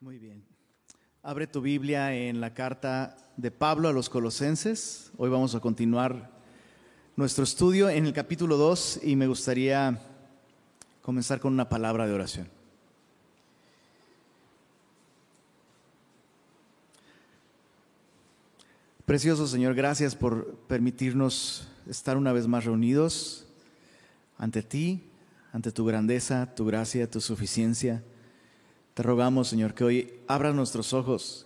Muy bien. Abre tu Biblia en la carta de Pablo a los Colosenses. Hoy vamos a continuar nuestro estudio en el capítulo 2 y me gustaría comenzar con una palabra de oración. Precioso Señor, gracias por permitirnos estar una vez más reunidos ante ti, ante tu grandeza, tu gracia, tu suficiencia. Te rogamos, Señor, que hoy abras nuestros ojos,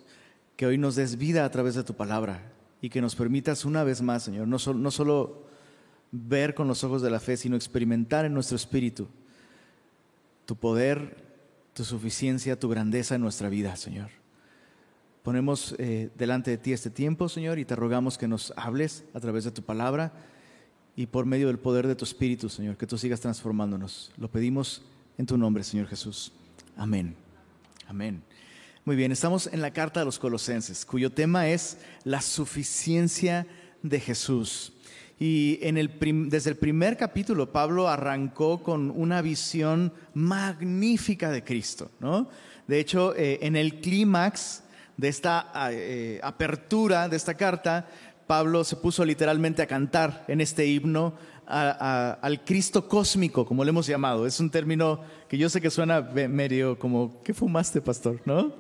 que hoy nos des vida a través de tu palabra y que nos permitas una vez más, Señor, no, solo ver con los ojos de la fe, sino experimentar en nuestro espíritu tu poder, tu suficiencia, tu grandeza en nuestra vida, Señor. Ponemos eh, delante de ti este tiempo, Señor, y te rogamos que nos hables a través de tu palabra y por medio del poder de tu espíritu, Señor, que tú sigas transformándonos. Lo pedimos en tu nombre, Señor Jesús. Amén. Amén. Muy bien, estamos en la carta de los colosenses, cuyo tema es la suficiencia de Jesús. Y desde el primer capítulo, Pablo arrancó con una visión magnífica de Cristo. ¿no? De hecho, eh, en el clímax de esta eh, apertura de esta carta, Pablo se puso literalmente a cantar en este himno al Cristo cósmico, como le hemos llamado. Es un término que yo sé que suena medio como, ¿qué fumaste, pastor? ¿No?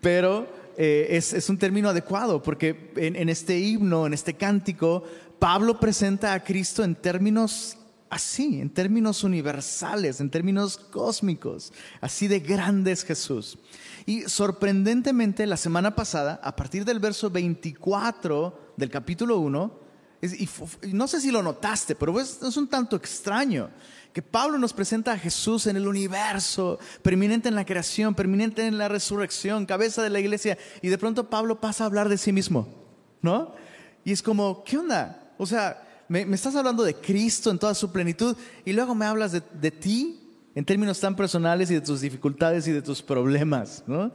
Pero eh, es, un término adecuado porque en, este himno, en este cántico, Pablo presenta a Cristo en términos así, en términos universales, en términos cósmicos, así de grande es Jesús. Y sorprendentemente, la semana pasada, a partir del verso 24 del capítulo 1, y, no sé si lo notaste, pero es, un tanto extraño que Pablo nos presenta a Jesús en el universo, preeminente en la creación, preeminente en la resurrección, cabeza de la iglesia, y de pronto Pablo pasa a hablar de sí mismo, ¿no? Y es como, ¿qué onda? O sea, me, estás hablando de Cristo en toda su plenitud y luego me hablas de, de, ti en términos tan personales y de tus dificultades y de tus problemas, ¿no?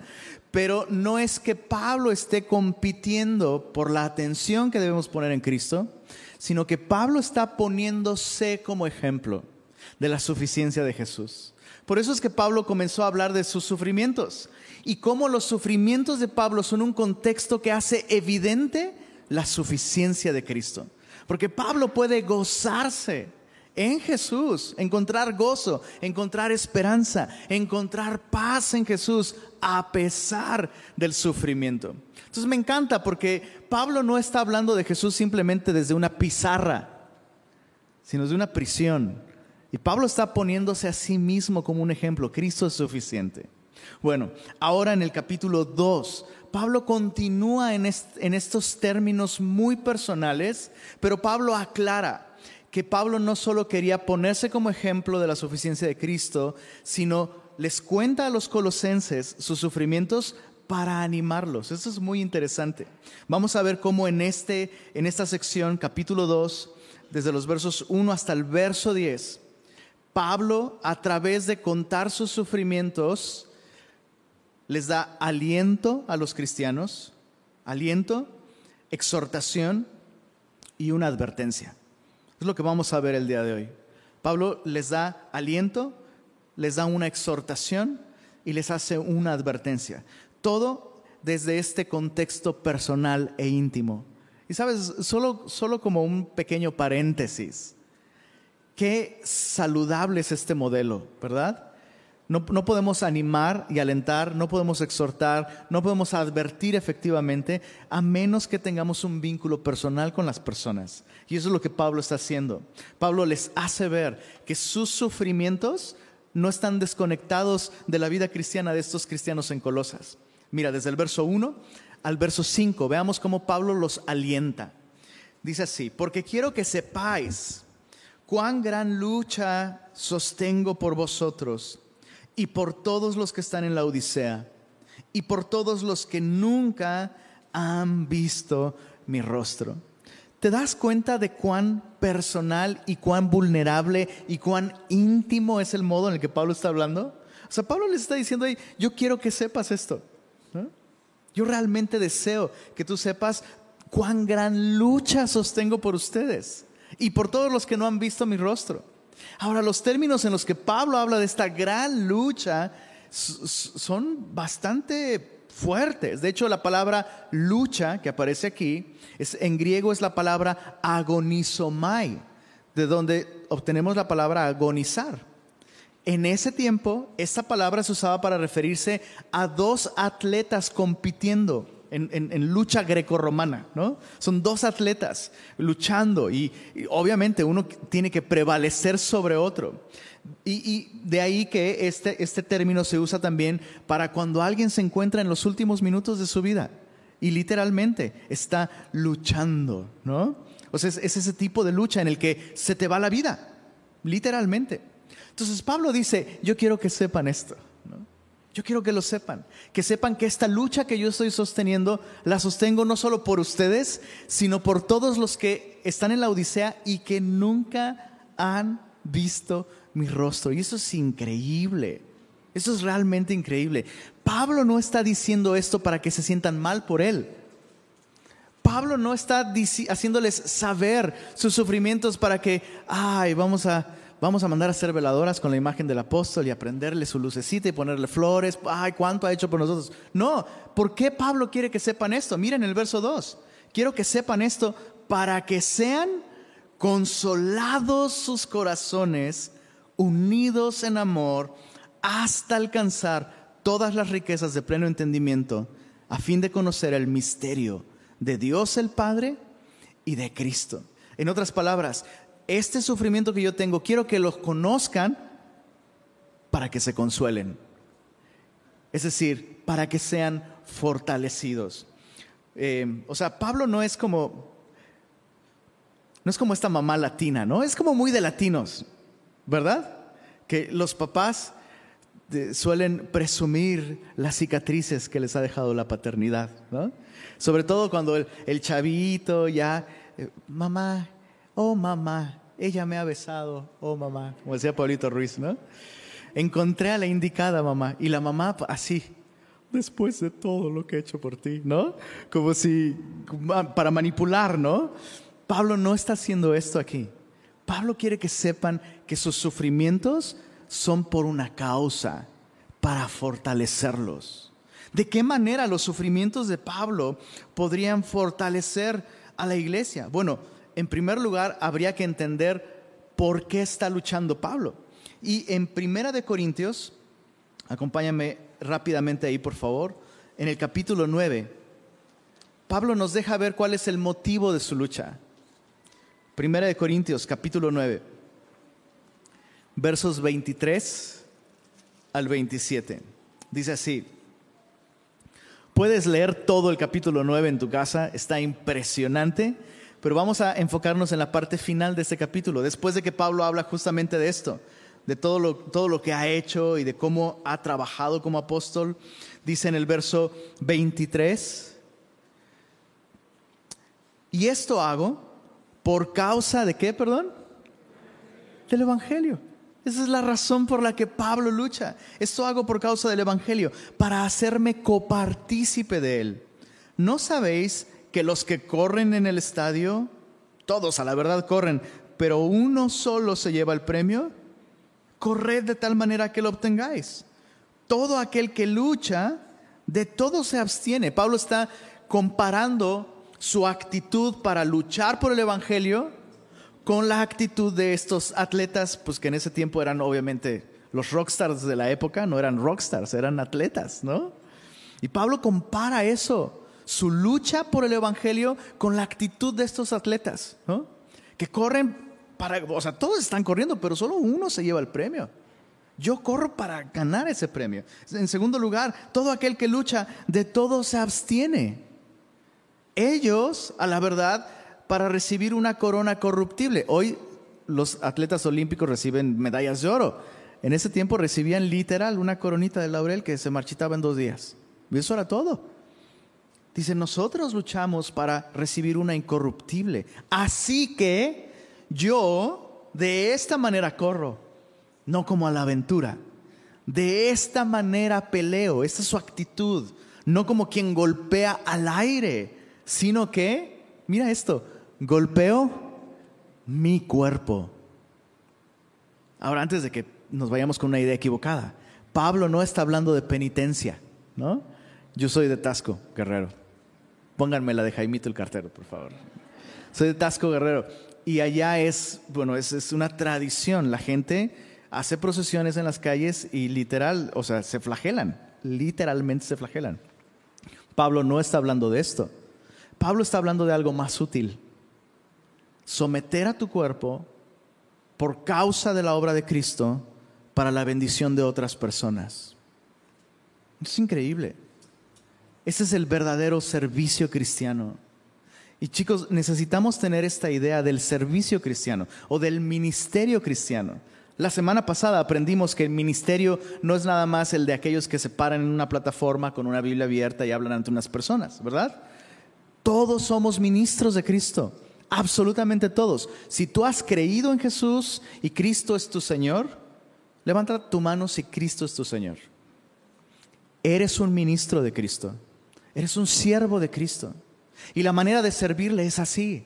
Pero no es que Pablo esté compitiendo por la atención que debemos poner en Cristo, sino que Pablo está poniéndose como ejemplo de la suficiencia de Jesús. Por eso es que Pablo comenzó a hablar de sus sufrimientos y cómo los sufrimientos de Pablo son un contexto que hace evidente la suficiencia de Cristo. Porque Pablo puede gozarse en Jesús, encontrar gozo, encontrar esperanza, encontrar paz en Jesús a pesar del sufrimiento. Entonces me encanta porque Pablo no está hablando de Jesús simplemente desde una pizarra, sino desde una prisión. Y Pablo está poniéndose a sí mismo como un ejemplo. Cristo es suficiente. Bueno, ahora en el capítulo 2, Pablo continúa en, en estos términos muy personales, pero Pablo aclara que Pablo no solo quería ponerse como ejemplo de la suficiencia de Cristo, sino les cuenta a los colosenses sus sufrimientos para animarlos. Eso es muy interesante. Vamos a ver cómo en, este, en esta sección, capítulo 2, desde los versos 1 hasta el verso 10, Pablo, a través de contar sus sufrimientos, les da aliento a los cristianos, aliento, exhortación y una advertencia. Es lo que vamos a ver el día de hoy. Pablo les da aliento, les da una exhortación y les hace una advertencia. Todo desde este contexto personal e íntimo. Y sabes, solo, solo como un pequeño paréntesis, qué saludable es este modelo, ¿verdad? No, podemos animar y alentar, no podemos exhortar, no podemos advertir efectivamente a menos que tengamos un vínculo personal con las personas. Y eso es lo que Pablo está haciendo. Pablo les hace ver que sus sufrimientos no están desconectados de la vida cristiana de estos cristianos en Colosas. Mira, desde el verso 1 al verso 5, veamos cómo Pablo los alienta. Dice así, porque quiero que sepáis cuán gran lucha sostengo por vosotros y por todos los que están en la Odisea y por todos los que nunca han visto mi rostro. ¿Te das cuenta de cuán personal y cuán vulnerable y cuán íntimo es el modo en el que Pablo está hablando? O sea, Pablo les está diciendo, ahí, yo quiero que sepas esto. Yo realmente deseo que tú sepas cuán gran lucha sostengo por ustedes y por todos los que no han visto mi rostro. Ahora, los términos en los que Pablo habla de esta gran lucha son bastante fuertes. De hecho, la palabra lucha que aparece aquí, es, en griego es la palabra agonizomai, de donde obtenemos la palabra agonizar. En ese tiempo, esta palabra se usaba para referirse a dos atletas compitiendo en, lucha grecorromana, ¿no? Son dos atletas luchando y, obviamente uno tiene que prevalecer sobre otro. Y, de ahí que este, este término se usa también para cuando alguien se encuentra en los últimos minutos de su vida y literalmente está luchando, ¿no? O sea, es, es ese tipo de lucha en el que se te va la vida, literalmente. Entonces Pablo dice, yo quiero que sepan esto. Yo quiero que lo sepan, que sepan que esta lucha que yo estoy sosteniendo la sostengo no solo por ustedes, sino por todos los que están en la Odisea y que nunca han visto mi rostro. Y eso es increíble. Eso es realmente increíble. Pablo no está diciendo esto para que se sientan mal por él. Pablo no está haciéndoles saber sus sufrimientos para que, ay, vamos a, vamos a mandar a hacer veladoras con la imagen del apóstol y a prenderle su lucecita y ponerle flores. Ay, cuánto ha hecho por nosotros. No, ¿por qué Pablo quiere que sepan esto? Miren el verso 2. Quiero que sepan esto para que sean consolados sus corazones, unidos en amor, hasta alcanzar todas las riquezas de pleno entendimiento, a fin de conocer el misterio de Dios el Padre y de Cristo. En otras palabras, este sufrimiento que yo tengo, quiero que los conozcan para que se consuelen. Es decir, para que sean fortalecidos. Eh, o sea, Pablo no es como, no es como esta mamá latina, ¿no? Es como muy de latinos, ¿verdad? Que los papás eh, suelen presumir las cicatrices que les ha dejado la paternidad, ¿no? Sobre todo cuando el, chavito ya, eh, mamá, oh mamá, ella me ha besado, oh mamá, como decía Paulito Ruiz, ¿no? Encontré a la indicada mamá y la mamá así, después de todo lo que he hecho por ti, ¿no? Como si, para manipular, ¿no? Pablo no está haciendo esto aquí. Pablo quiere que sepan que sus sufrimientos son por una causa, para fortalecerlos. ¿De qué manera los sufrimientos de Pablo podrían fortalecer a la iglesia? Bueno, en primer lugar, habría que entender por qué está luchando Pablo. Y en Primera de Corintios, acompáñame rápidamente ahí, por favor, en el capítulo 9, Pablo nos deja ver cuál es el motivo de su lucha. Primera de Corintios, capítulo 9, versos 23 al 27. Dice así, puedes leer todo el capítulo 9 en tu casa, está impresionante pero vamos a enfocarnos en la parte final de este capítulo, después de que Pablo habla justamente de esto, de todo lo, todo lo que ha hecho y de cómo ha trabajado como apóstol. Dice en el verso 23, y esto hago por causa de qué, perdón? Del Evangelio. Esa es la razón por la que Pablo lucha. Esto hago por causa del Evangelio, para hacerme copartícipe de él. ¿No sabéis que los que corren en el estadio, todos a la verdad corren, pero uno solo se lleva el premio, corred de tal manera que lo obtengáis. Todo aquel que lucha, de todo se abstiene. Pablo está comparando su actitud para luchar por el Evangelio con la actitud de estos atletas, pues que en ese tiempo eran obviamente los rockstars de la época, no eran rockstars, eran atletas, ¿no? Y Pablo compara eso su lucha por el Evangelio con la actitud de estos atletas, que corren para, o sea, todos están corriendo, pero solo uno se lleva el premio. Yo corro para ganar ese premio. En segundo lugar, todo aquel que lucha, de todo se abstiene. Ellos, a la verdad, para recibir una corona corruptible. Hoy los atletas olímpicos reciben medallas de oro. En ese tiempo recibían literal una coronita de laurel que se marchitaba en dos días. Y eso era todo. Dice, nosotros luchamos para recibir una incorruptible. Así que yo de esta manera corro, no como a la aventura. De esta manera peleo, esta es su actitud, no como quien golpea al aire, sino que, mira esto, golpeo mi cuerpo. Ahora, antes de que nos vayamos con una idea equivocada, Pablo no está hablando de penitencia, ¿no? Yo soy de Tasco, Guerrero. Pónganme la de Jaimito el cartero, por favor. Soy de Tasco, Guerrero. Y allá es, bueno, es, es una tradición. La gente hace procesiones en las calles y literal, o sea, se flagelan, literalmente se flagelan. Pablo no está hablando de esto. Pablo está hablando de algo más útil. Someter a tu cuerpo por causa de la obra de Cristo para la bendición de otras personas. Es increíble. Ese es el verdadero servicio cristiano. Y chicos, necesitamos tener esta idea del servicio cristiano o del ministerio cristiano. La semana pasada aprendimos que el ministerio no es nada más el de aquellos que se paran en una plataforma con una Biblia abierta y hablan ante unas personas, ¿verdad? Todos somos ministros de Cristo, absolutamente todos. Si tú has creído en Jesús y Cristo es tu Señor, levanta tu mano si Cristo es tu Señor. Eres un ministro de Cristo, eres un siervo de Cristo. Y la manera de servirle es así.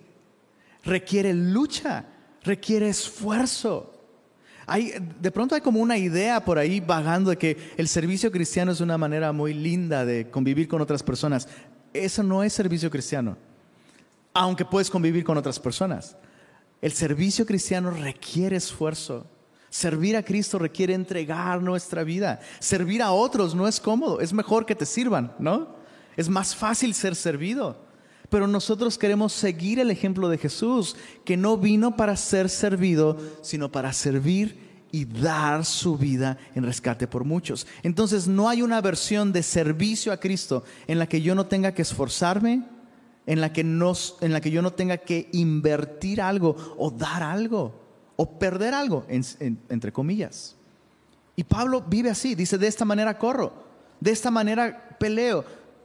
Requiere lucha, requiere esfuerzo de pronto hay como una idea por ahí vagando de que el servicio cristiano es una manera muy linda de convivir con otras personas. Eso no es servicio cristiano, aunque puedes convivir con otras personas. El servicio cristiano requiere esfuerzo. Servir a Cristo requiere entregar nuestra vida. Servir a otros no es cómodo, es mejor que te sirvan, ¿no? Es más fácil ser servido. Pero nosotros queremos seguir el ejemplo de Jesús, que no vino para ser servido, sino para servir y dar su vida en rescate por muchos. Entonces no hay una versión de servicio a Cristo en la que yo no tenga que esforzarme, en la que, en la que yo no tenga que invertir algo o dar algo o perder algo, entre comillas. Y Pablo vive así, dice, de esta manera corro, de esta manera peleo,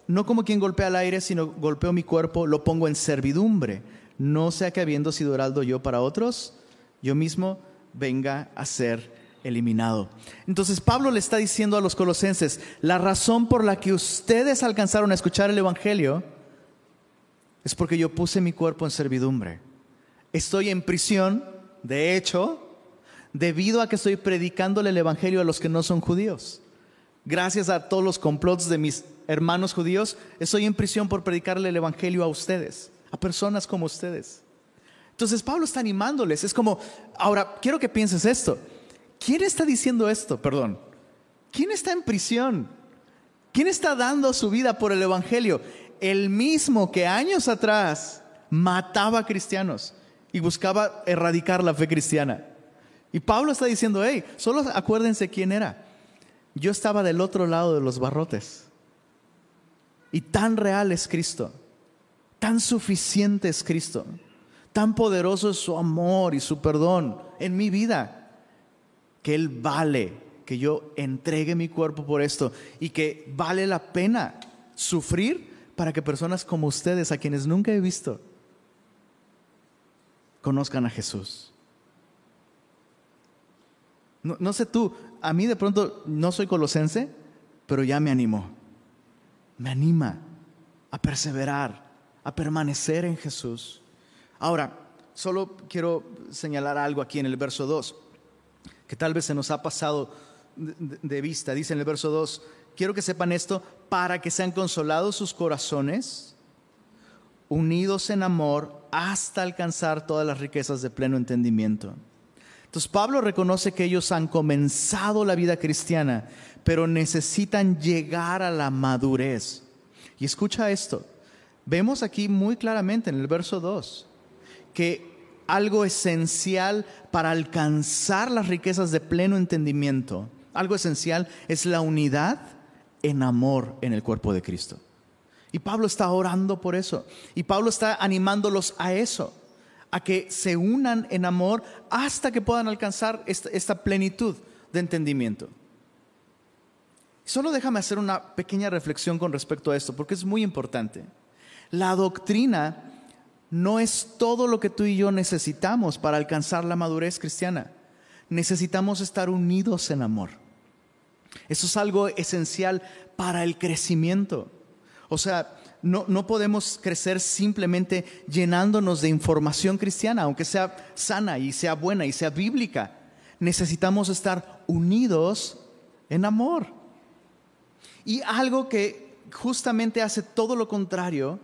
no como quien golpea al aire, sino golpeo mi cuerpo, lo pongo en servidumbre. No sea que habiendo sido heraldo yo para otros, yo mismo venga a ser eliminado. Entonces Pablo le está diciendo a los colosenses, la razón por la que ustedes alcanzaron a escuchar el Evangelio es porque yo puse mi cuerpo en servidumbre. Estoy en prisión, de hecho, debido a que estoy predicándole el Evangelio a los que no son judíos. Gracias a todos los complots de mis hermanos judíos, estoy en prisión por predicarle el Evangelio a ustedes, a personas como ustedes. Entonces Pablo está animándoles, es como, ahora quiero que pienses esto, ¿quién está diciendo esto? Perdón, ¿quién está en prisión? ¿Quién está dando su vida por el Evangelio? El mismo que años atrás mataba a cristianos y buscaba erradicar la fe cristiana. Y Pablo está diciendo, hey, solo acuérdense quién era. Yo estaba del otro lado de los barrotes. Y tan real es Cristo, tan suficiente es Cristo, tan poderoso es su amor y su perdón en mi vida, que Él vale que yo entregue mi cuerpo por esto y que vale la pena sufrir para que personas como ustedes, a quienes nunca he visto, conozcan a Jesús. No, sé tú, a mí de pronto no soy colosense, pero ya me animó me anima a perseverar, a permanecer en Jesús. Ahora, solo quiero señalar algo aquí en el verso 2, que tal vez se nos ha pasado de vista. Dice en el verso 2, quiero que sepan esto para que sean consolados sus corazones, unidos en amor hasta alcanzar todas las riquezas de pleno entendimiento. Entonces Pablo reconoce que ellos han comenzado la vida cristiana, pero necesitan llegar a la madurez. Y escucha esto, vemos aquí muy claramente en el verso 2 que algo esencial para alcanzar las riquezas de pleno entendimiento, algo esencial es la unidad en amor en el cuerpo de Cristo. Y Pablo está orando por eso. Y Pablo está animándolos a eso, a que se unan en amor hasta que puedan alcanzar esta, esta plenitud de entendimiento. Solo déjame hacer una pequeña reflexión con respecto a esto, porque es muy importante. La doctrina no es todo lo que tú y yo necesitamos para alcanzar la madurez cristiana. Necesitamos estar unidos en amor. Eso es algo esencial para el crecimiento. O sea, no, no, podemos crecer simplemente llenándonos de información cristiana, aunque sea sana y sea buena y sea bíblica. Necesitamos estar unidos en amor. Y algo que justamente hace todo lo contrario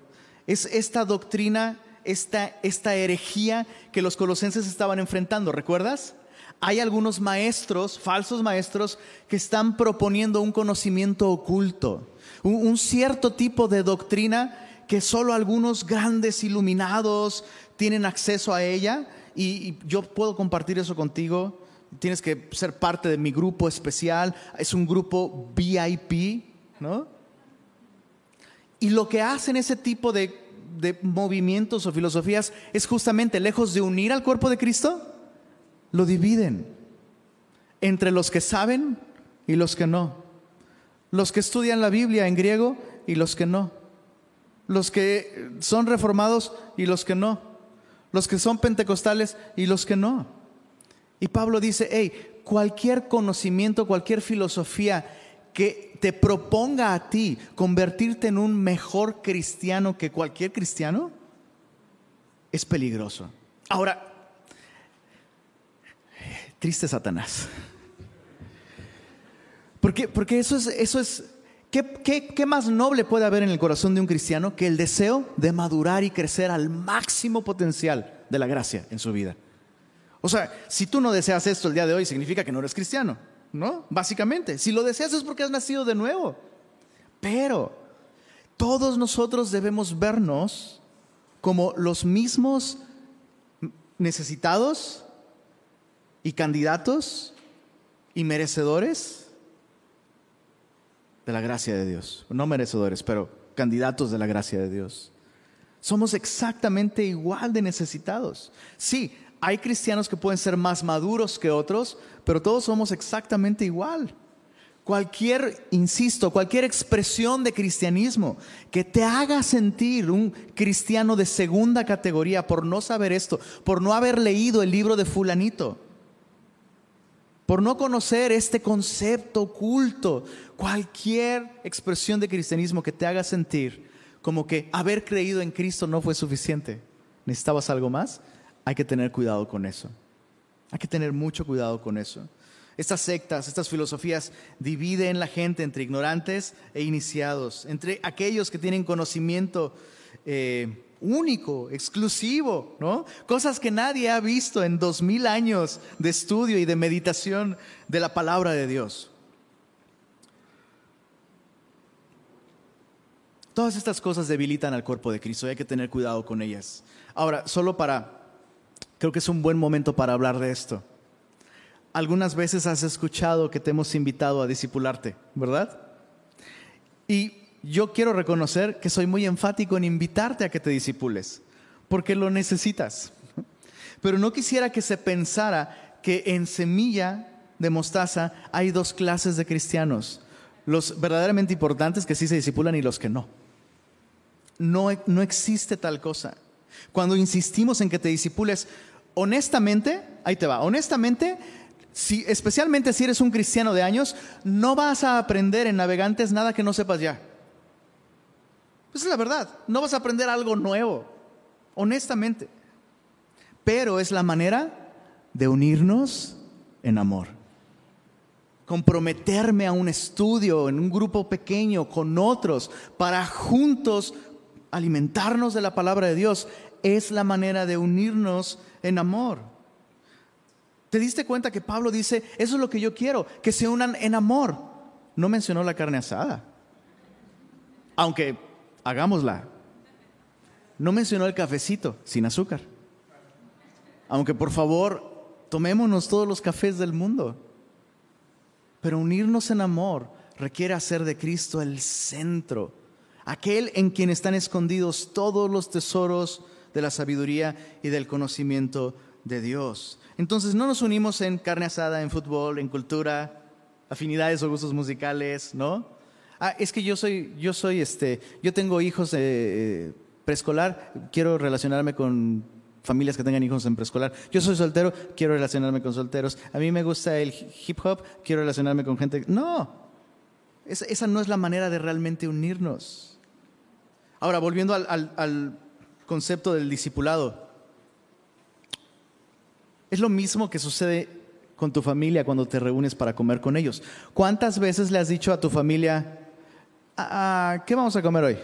es esta doctrina, esta, esta herejía que los colosenses estaban enfrentando. ¿Recuerdas? Hay algunos maestros, falsos maestros, que están proponiendo un conocimiento oculto, un, cierto tipo de doctrina que solo algunos grandes iluminados tienen acceso a ella. y yo puedo compartir eso contigo tienes que ser parte de mi grupo especial, es un grupo VIP, ¿no? Y lo que hacen ese tipo de, de movimientos o filosofías es justamente, lejos de unir al cuerpo de Cristo, lo dividen entre los que saben y los que no. Los que estudian la Biblia en griego y los que no. Los que son reformados y los que no. Los que son pentecostales y los que no. Y Pablo dice, hey, cualquier conocimiento, cualquier filosofía que te proponga a ti convertirte en un mejor cristiano que cualquier cristiano, es peligroso. Ahora, triste Satanás. Porque, porque eso es, eso es ¿qué, qué, qué más noble puede haber en el corazón de un cristiano que el deseo de madurar y crecer al máximo potencial de la gracia en su vida? O sea, si tú no deseas esto el día de hoy, significa que no eres cristiano, ¿no? Básicamente, si lo deseas es porque has nacido de nuevo. Pero todos nosotros debemos vernos como los mismos necesitados y candidatos y merecedores de la gracia de Dios. No merecedores, pero candidatos de la gracia de Dios. Somos exactamente igual de necesitados. Sí, hay cristianos que pueden ser más maduros que otros, pero todos somos exactamente igual. Cualquier, insisto, cualquier expresión de cristianismo que te haga sentir un cristiano de segunda categoría por no saber esto, por no haber leído el libro de fulanito, por no conocer este concepto oculto, cualquier expresión de cristianismo que te haga sentir como que haber creído en Cristo no fue suficiente, necesitabas algo más, hay que tener cuidado con eso. Hay que tener mucho cuidado con eso. Estas sectas, estas filosofías dividen la gente entre ignorantes e iniciados, entre aquellos que tienen conocimiento eh, único, exclusivo, ¿no? Cosas que nadie ha visto en dos mil años de estudio y de meditación de la palabra de Dios. Todas estas cosas debilitan al cuerpo de Cristo y hay que tener cuidado con ellas. Ahora, solo para Creo que es un buen momento para hablar de esto. Algunas veces has escuchado que te hemos invitado a discipularte, ¿verdad? Y yo quiero reconocer que soy muy enfático en invitarte a que te disipules, porque lo necesitas. Pero no quisiera que se pensara que en semilla de mostaza hay dos clases de cristianos, los verdaderamente importantes que sí se disipulan y los que no. No, no existe tal cosa. Cuando insistimos en que te disipules, honestamente, ahí te va, honestamente, si, especialmente si eres un cristiano de años, no vas a aprender en navegantes nada que no sepas ya. Esa es la verdad, no vas a aprender algo nuevo, honestamente. Pero es la manera de unirnos en amor. Comprometerme a un estudio en un grupo pequeño con otros para juntos alimentarnos de la palabra de Dios es la manera de unirnos en amor. ¿Te diste cuenta que Pablo dice, eso es lo que yo quiero, que se unan en amor? No mencionó la carne asada, aunque hagámosla. No mencionó el cafecito sin azúcar, aunque por favor tomémonos todos los cafés del mundo. Pero unirnos en amor requiere hacer de Cristo el centro, aquel en quien están escondidos todos los tesoros de la sabiduría y del conocimiento de Dios. Entonces no nos unimos en carne asada, en fútbol, en cultura, afinidades o gustos musicales, ¿no? Ah, es que yo soy, yo soy, este, yo tengo hijos eh, preescolar, quiero relacionarme con familias que tengan hijos en preescolar. Yo soy soltero, quiero relacionarme con solteros. A mí me gusta el hip hop, quiero relacionarme con gente. No, esa, no es la manera de realmente unirnos. Ahora, volviendo al concepto del discipulado. Es lo mismo que sucede con tu familia cuando te reúnes para comer con ellos? ¿Cuántas veces le has dicho a tu familia, ah, ¿qué vamos a comer hoy?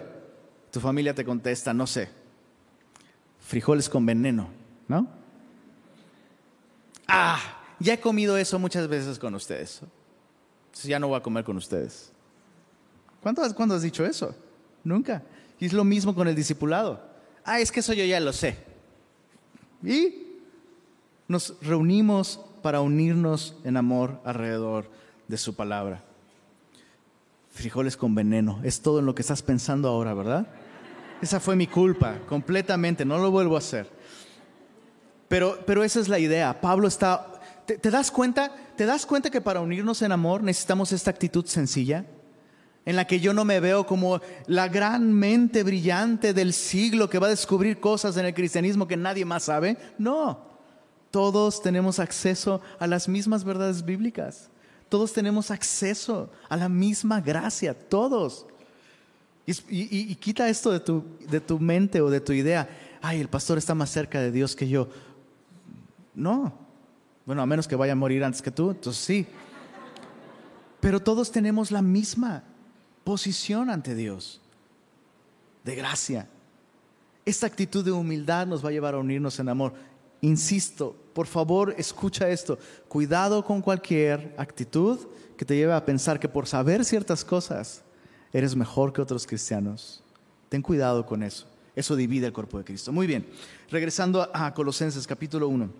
Tu familia te contesta, no sé, frijoles con veneno, ¿no? Ah, ya he comido eso muchas veces con ustedes. ya no voy a comer con ustedes. ¿Cuándo has, ¿Cuándo has dicho eso? Nunca. Y es lo mismo con el discipulado. Ah, es que eso yo ya lo sé. Y nos reunimos para unirnos en amor alrededor de su palabra. Frijoles con veneno, es todo en lo que estás pensando ahora, ¿verdad? Esa fue mi culpa, completamente, no lo vuelvo a hacer. Pero, pero esa es la idea. Pablo está... ¿Te das cuenta? ¿Te das cuenta que para unirnos en amor necesitamos esta actitud sencilla? En la que yo no me veo como la gran mente brillante del siglo que va a descubrir cosas en el cristianismo que nadie más sabe. No, todos tenemos acceso a las mismas verdades bíblicas. Todos tenemos acceso a la misma gracia, todos. Y, quita esto de tu, de tu mente o de tu idea. Ay, el pastor está más cerca de Dios que yo. No. Bueno, a menos que vaya a morir antes que tú, entonces sí. Pero todos tenemos la misma posición ante Dios, de gracia. Esta actitud de humildad nos va a llevar a unirnos en amor. Insisto, por favor, escucha esto. Cuidado con cualquier actitud que te lleve a pensar que por saber ciertas cosas eres mejor que otros cristianos. Ten cuidado con eso. Eso divide el cuerpo de Cristo. Muy bien, regresando a Colosenses capítulo 1.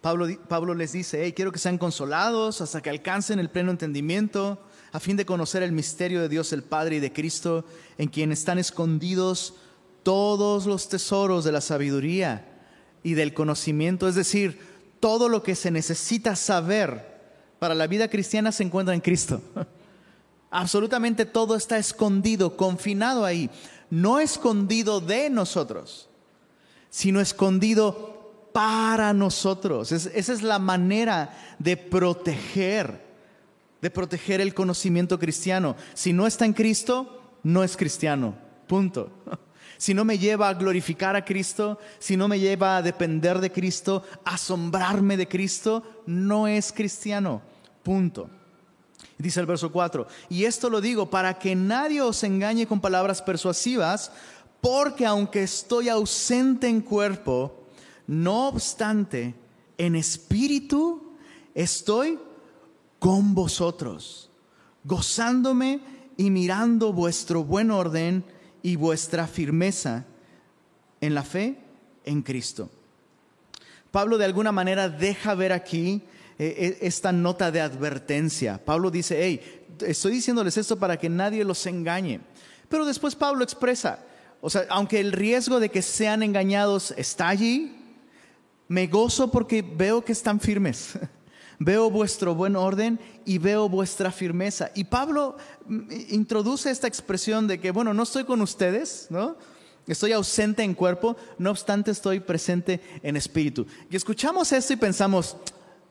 Pablo, Pablo les dice, hey, quiero que sean consolados hasta que alcancen el pleno entendimiento a fin de conocer el misterio de Dios el Padre y de Cristo, en quien están escondidos todos los tesoros de la sabiduría y del conocimiento, es decir, todo lo que se necesita saber para la vida cristiana se encuentra en Cristo. Absolutamente todo está escondido, confinado ahí, no escondido de nosotros, sino escondido para nosotros. esa es la manera de proteger de proteger el conocimiento cristiano. Si no está en Cristo, no es cristiano. Punto. Si no me lleva a glorificar a Cristo, si no me lleva a depender de Cristo, asombrarme de Cristo, no es cristiano. Punto. Dice el verso 4, y esto lo digo para que nadie os engañe con palabras persuasivas, porque aunque estoy ausente en cuerpo, no obstante, en espíritu estoy con vosotros, gozándome y mirando vuestro buen orden y vuestra firmeza en la fe en Cristo. Pablo de alguna manera deja ver aquí eh, eh, esta nota de advertencia. Pablo dice, hey, estoy diciéndoles esto para que nadie los engañe. Pero después Pablo expresa, o sea, aunque el riesgo de que sean engañados está allí, me gozo porque veo que están firmes. veo vuestro buen orden y veo vuestra firmeza. Y Pablo mm, introduce esta expresión de que, bueno, no estoy con ustedes, ¿no? Estoy ausente en cuerpo, no obstante estoy presente en espíritu. Y escuchamos esto y pensamos,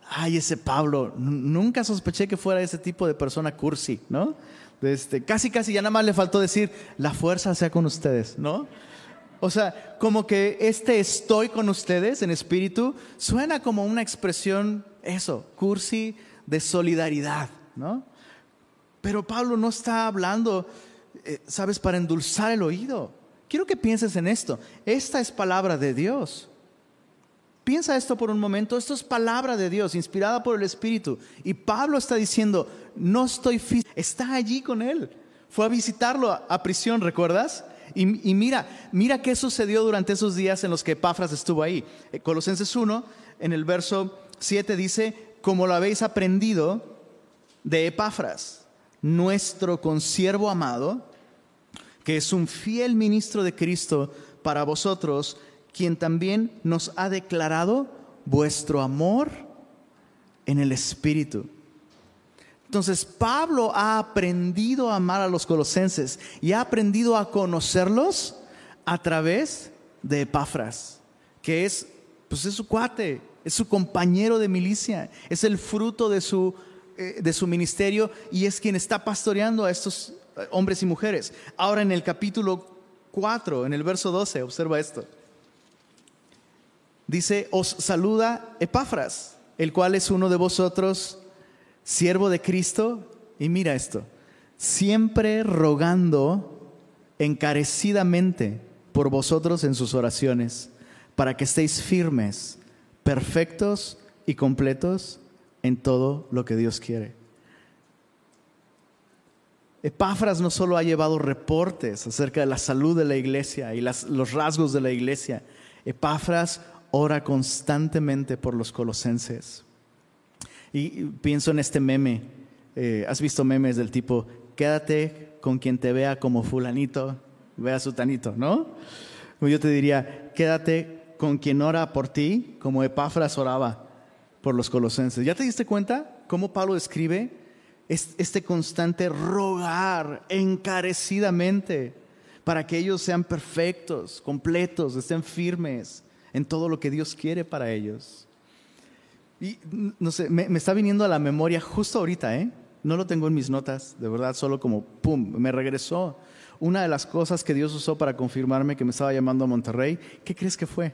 ay, ese Pablo, nunca sospeché que fuera ese tipo de persona cursi, ¿no? Este, casi, casi ya nada más le faltó decir, la fuerza sea con ustedes, ¿no? O sea, como que este estoy con ustedes en espíritu suena como una expresión eso, cursi de solidaridad, ¿no? Pero Pablo no está hablando, eh, sabes, para endulzar el oído. Quiero que pienses en esto. Esta es palabra de Dios. Piensa esto por un momento. Esto es palabra de Dios, inspirada por el Espíritu. Y Pablo está diciendo, no estoy Está allí con él. Fue a visitarlo a, prisión, ¿recuerdas? Y, y, mira, mira qué sucedió durante esos días en los que Epafras estuvo ahí. Eh, Colosenses 1, en el verso 7 dice, como lo habéis aprendido de Epafras, nuestro consiervo amado, que es un fiel ministro de Cristo para vosotros, quien también nos ha declarado vuestro amor en el Espíritu. Entonces Pablo ha aprendido a amar a los colosenses y ha aprendido a conocerlos a través de Epafras, que es, pues es su cuate, es su compañero de milicia, es el fruto de su, eh, de su ministerio y es quien está pastoreando a estos eh, hombres y mujeres. Ahora en el capítulo 4, en el verso 12, observa esto. Dice, os saluda Epafras, el cual es uno de vosotros, siervo de Cristo, y mira esto, siempre rogando encarecidamente por vosotros en sus oraciones, para que estéis firmes, perfectos y completos en todo lo que Dios quiere. Epáfras no solo ha llevado reportes acerca de la salud de la iglesia y los rasgos de la iglesia, Epáfras ora constantemente por los colosenses. Y pienso en este meme, eh, has visto memes del tipo, quédate con quien te vea como fulanito, vea su tanito, ¿no? Yo te diría, quédate con quien ora por ti, como Epáfras oraba por los colosenses. ¿Ya te diste cuenta cómo Pablo describe este constante rogar encarecidamente para que ellos sean perfectos, completos, estén firmes en todo lo que Dios quiere para ellos? Y no sé, me, me está viniendo a la memoria justo ahorita, ¿eh? No lo tengo en mis notas, de verdad, solo como, ¡pum!, me regresó. Una de las cosas que Dios usó para confirmarme que me estaba llamando a Monterrey, ¿qué crees que fue?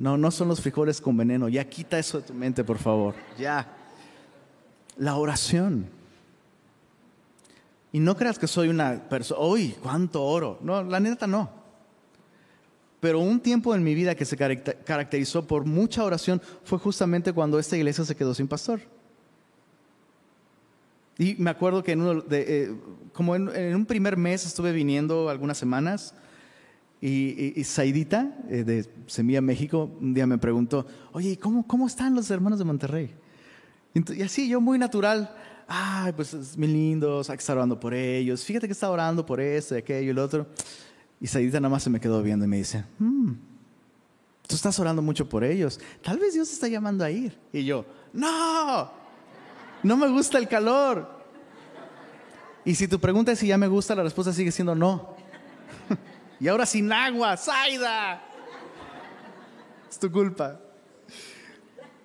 No, no son los frijoles con veneno. Ya quita eso de tu mente, por favor. Ya. La oración. Y no creas que soy una persona, uy, cuánto oro. No, la neta no. Pero un tiempo en mi vida que se caracterizó por mucha oración fue justamente cuando esta iglesia se quedó sin pastor. Y me acuerdo que en uno eh, como en, un primer mes estuve viniendo algunas semanas y, Saidita eh, de Semilla México un día me preguntó, oye, ¿cómo, cómo están los hermanos de Monterrey? Y, así yo muy natural, ay, pues es muy lindo, hay que estar orando por ellos, fíjate que está orando por esto, aquello y lo otro. Y Saidita nada más se me quedó viendo y me dice, hmm, tú estás orando mucho por ellos, tal vez Dios está llamando a ir. Y yo, no, no me gusta el calor. Y si tu pregunta es si ya me gusta, la respuesta sigue siendo no. Y ahora sin agua, Saida. Es tu culpa.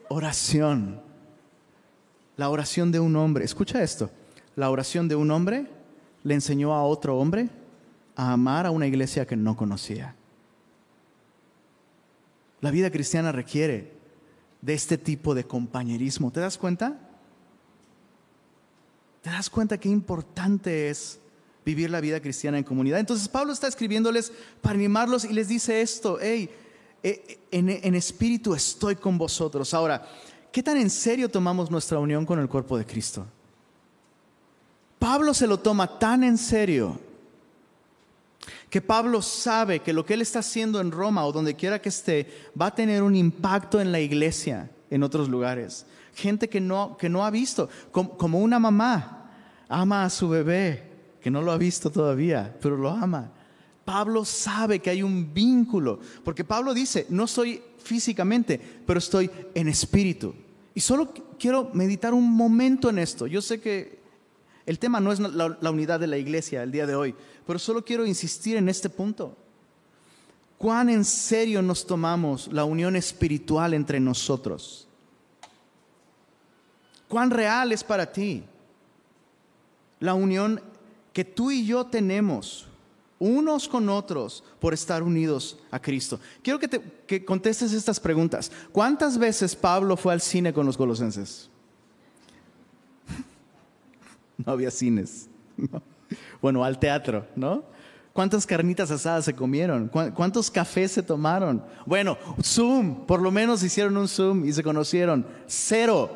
Oración. La oración de un hombre. Escucha esto. La oración de un hombre le enseñó a otro hombre a amar a una iglesia que no conocía. La vida cristiana requiere de este tipo de compañerismo. ¿Te das cuenta? ¿Te das cuenta qué importante es vivir la vida cristiana en comunidad? Entonces Pablo está escribiéndoles para animarlos y les dice esto, hey, eh, en, en espíritu estoy con vosotros. Ahora, ¿qué tan en serio tomamos nuestra unión con el cuerpo de Cristo? Pablo se lo toma tan en serio que Pablo sabe que lo que él está haciendo en Roma o donde quiera que esté va a tener un impacto en la iglesia en otros lugares. Gente que no, que no ha visto, como una mamá ama a su bebé, que no lo ha visto todavía, pero lo ama. Pablo sabe que hay un vínculo, porque Pablo dice, no soy físicamente, pero estoy en espíritu. Y solo quiero meditar un momento en esto. Yo sé que el tema no es la, unidad de la iglesia el día de hoy, pero solo quiero insistir en este punto. ¿Cuán en serio nos tomamos la unión espiritual entre nosotros? ¿Cuán real es para ti? la unión que tú y yo tenemos unos con otros por estar unidos a Cristo. Quiero que, te, contestes estas preguntas. ¿Cuántas veces Pablo fue al cine con los colosenses? No había cines. Bueno, al teatro, ¿no? ¿Cuántas carnitas asadas se comieron? ¿Cuántos cafés se tomaron? Bueno, Zoom, por lo menos hicieron un Zoom y se conocieron. Cero,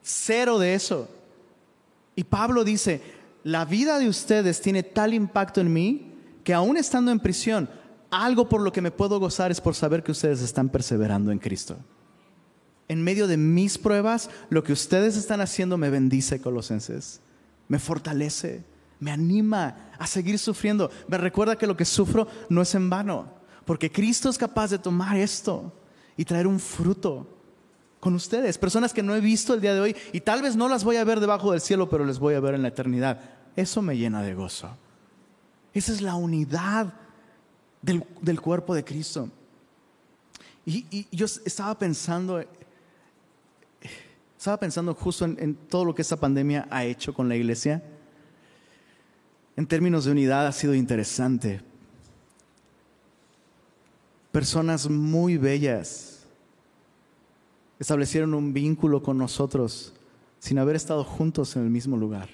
cero de eso. Y Pablo dice, la vida de ustedes tiene tal impacto en mí que aún estando en prisión, algo por lo que me puedo gozar es por saber que ustedes están perseverando en Cristo. En medio de mis pruebas, lo que ustedes están haciendo me bendice, colosenses. Me fortalece, me anima a seguir sufriendo. Me recuerda que lo que sufro no es en vano, porque Cristo es capaz de tomar esto y traer un fruto con ustedes, personas que no he visto el día de hoy y tal vez no las voy a ver debajo del cielo, pero les voy a ver en la eternidad. Eso me llena de gozo. Esa es la unidad del, cuerpo de Cristo. Y, yo estaba pensando, estaba pensando justo en todo lo que esta pandemia ha hecho con la iglesia. En términos de unidad ha sido interesante. Personas muy bellas establecieron un vínculo con nosotros sin haber estado juntos en el mismo lugar.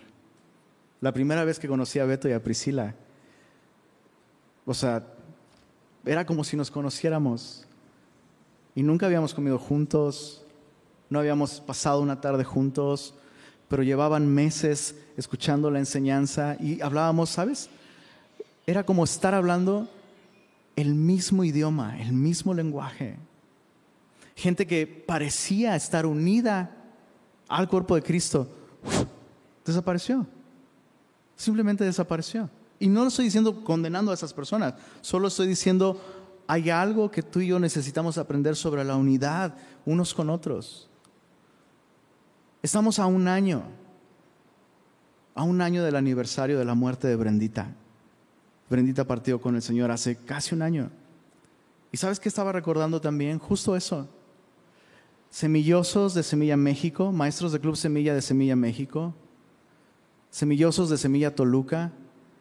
La primera vez que conocí a Beto y a Priscila, o sea, era como si nos conociéramos y nunca habíamos comido juntos, no habíamos pasado una tarde juntos, pero llevaban meses escuchando la enseñanza y hablábamos, ¿sabes? Era como estar hablando el mismo idioma, el mismo lenguaje. Gente que parecía estar unida al cuerpo de Cristo, desapareció. Simplemente desapareció. Y no lo estoy diciendo condenando a esas personas, solo estoy diciendo, hay algo que tú y yo necesitamos aprender sobre la unidad unos con otros. Estamos a un año, a un año del aniversario de la muerte de Brendita. Brendita partió con el Señor hace casi un año. ¿Y sabes qué estaba recordando también? Justo eso. Semillosos de Semilla México, maestros de Club Semilla de Semilla México, semillosos de Semilla Toluca,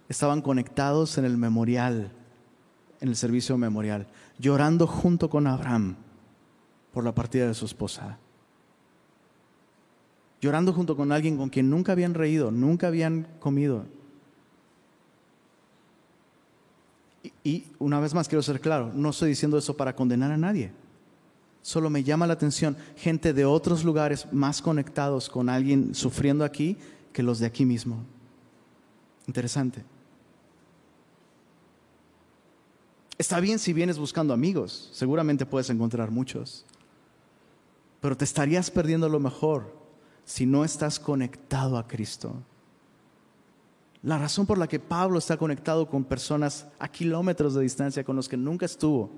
estaban conectados en el memorial, en el servicio memorial, llorando junto con Abraham por la partida de su esposa llorando junto con alguien con quien nunca habían reído, nunca habían comido. Y, una vez más quiero ser claro, no estoy diciendo eso para condenar a nadie. Solo me llama la atención gente de otros lugares más conectados con alguien sufriendo aquí que los de aquí mismo. Interesante. Está bien si vienes buscando amigos, seguramente puedes encontrar muchos, pero te estarías perdiendo lo mejor si no estás conectado a Cristo. La razón por la que Pablo está conectado con personas a kilómetros de distancia con los que nunca estuvo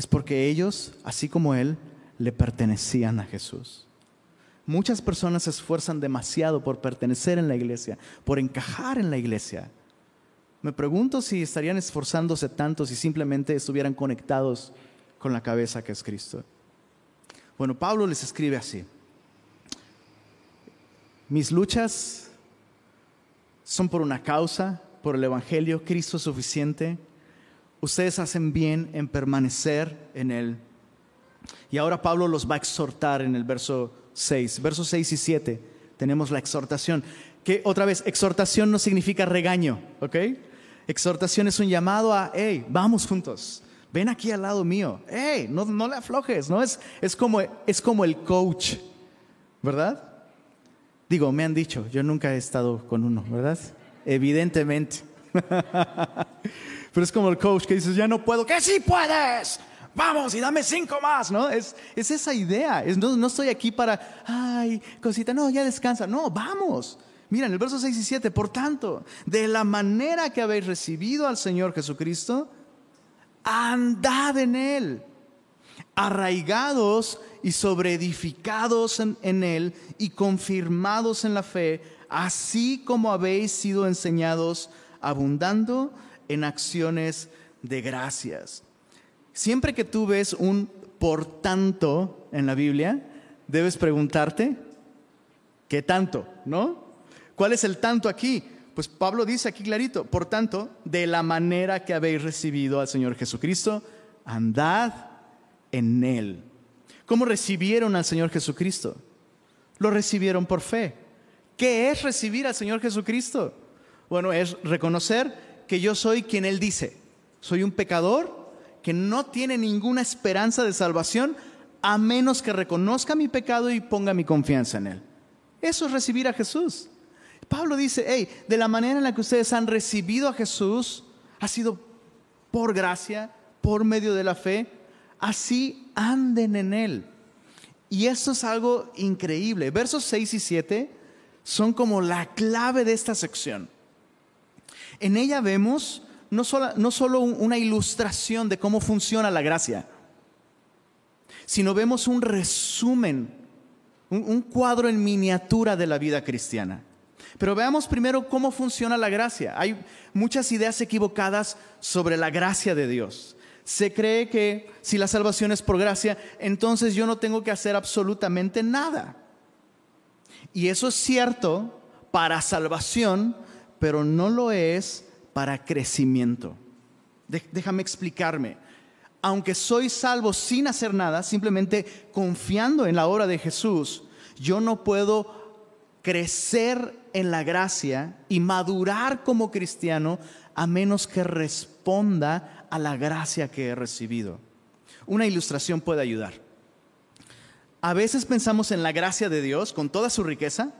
es porque ellos, así como él, le pertenecían a Jesús. Muchas personas se esfuerzan demasiado por pertenecer en la iglesia, por encajar en la iglesia. Me pregunto si estarían esforzándose tanto si simplemente estuvieran conectados con la cabeza que es Cristo. Bueno, Pablo les escribe así. Mis luchas son por una causa, por el Evangelio, Cristo es suficiente. Ustedes hacen bien en permanecer en Él. Y ahora Pablo los va a exhortar en el verso 6. Versos 6 y 7 tenemos la exhortación. Que otra vez, exhortación no significa regaño, ¿ok? Exhortación es un llamado a, hey, vamos juntos. Ven aquí al lado mío. Hey, no, no le aflojes, ¿no? Es, es, como, es como el coach, ¿verdad? Digo, me han dicho, yo nunca he estado con uno, ¿verdad? Evidentemente. Pero es como el coach que dices, ya no puedo, que sí puedes. Vamos y dame cinco más, ¿no? Es, es esa idea. Es, no, no estoy aquí para, ay, cosita, no, ya descansa. No, vamos. Mira, en el verso 6 y 7, por tanto, de la manera que habéis recibido al Señor Jesucristo, andad en Él, arraigados y sobreedificados en, en él y confirmados en la fe, así como habéis sido enseñados, abundando en acciones de gracias. Siempre que tú ves un por tanto en la Biblia, debes preguntarte, ¿qué tanto? ¿No? ¿Cuál es el tanto aquí? Pues Pablo dice aquí clarito, por tanto, de la manera que habéis recibido al Señor Jesucristo, andad en Él. ¿Cómo recibieron al Señor Jesucristo? Lo recibieron por fe. ¿Qué es recibir al Señor Jesucristo? Bueno, es reconocer que yo soy quien Él dice. Soy un pecador que no tiene ninguna esperanza de salvación a menos que reconozca mi pecado y ponga mi confianza en Él. Eso es recibir a Jesús. Pablo dice, hey, de la manera en la que ustedes han recibido a Jesús, ha sido por gracia, por medio de la fe, así anden en Él. Y esto es algo increíble. Versos 6 y 7 son como la clave de esta sección. En ella vemos no solo, no solo una ilustración de cómo funciona la gracia, sino vemos un resumen, un cuadro en miniatura de la vida cristiana. Pero veamos primero cómo funciona la gracia. Hay muchas ideas equivocadas sobre la gracia de Dios se cree que si la salvación es por gracia, entonces yo no tengo que hacer absolutamente nada. Y eso es cierto para salvación, pero no lo es para crecimiento. Déjame explicarme. aunque soy salvo sin hacer nada, simplemente confiando en la obra de Jesús, yo no puedo crecer en la gracia y madurar como cristiano a menos que responda a la gracia que he recibido. Una ilustración puede ayudar. A veces pensamos en la gracia de Dios con toda su riqueza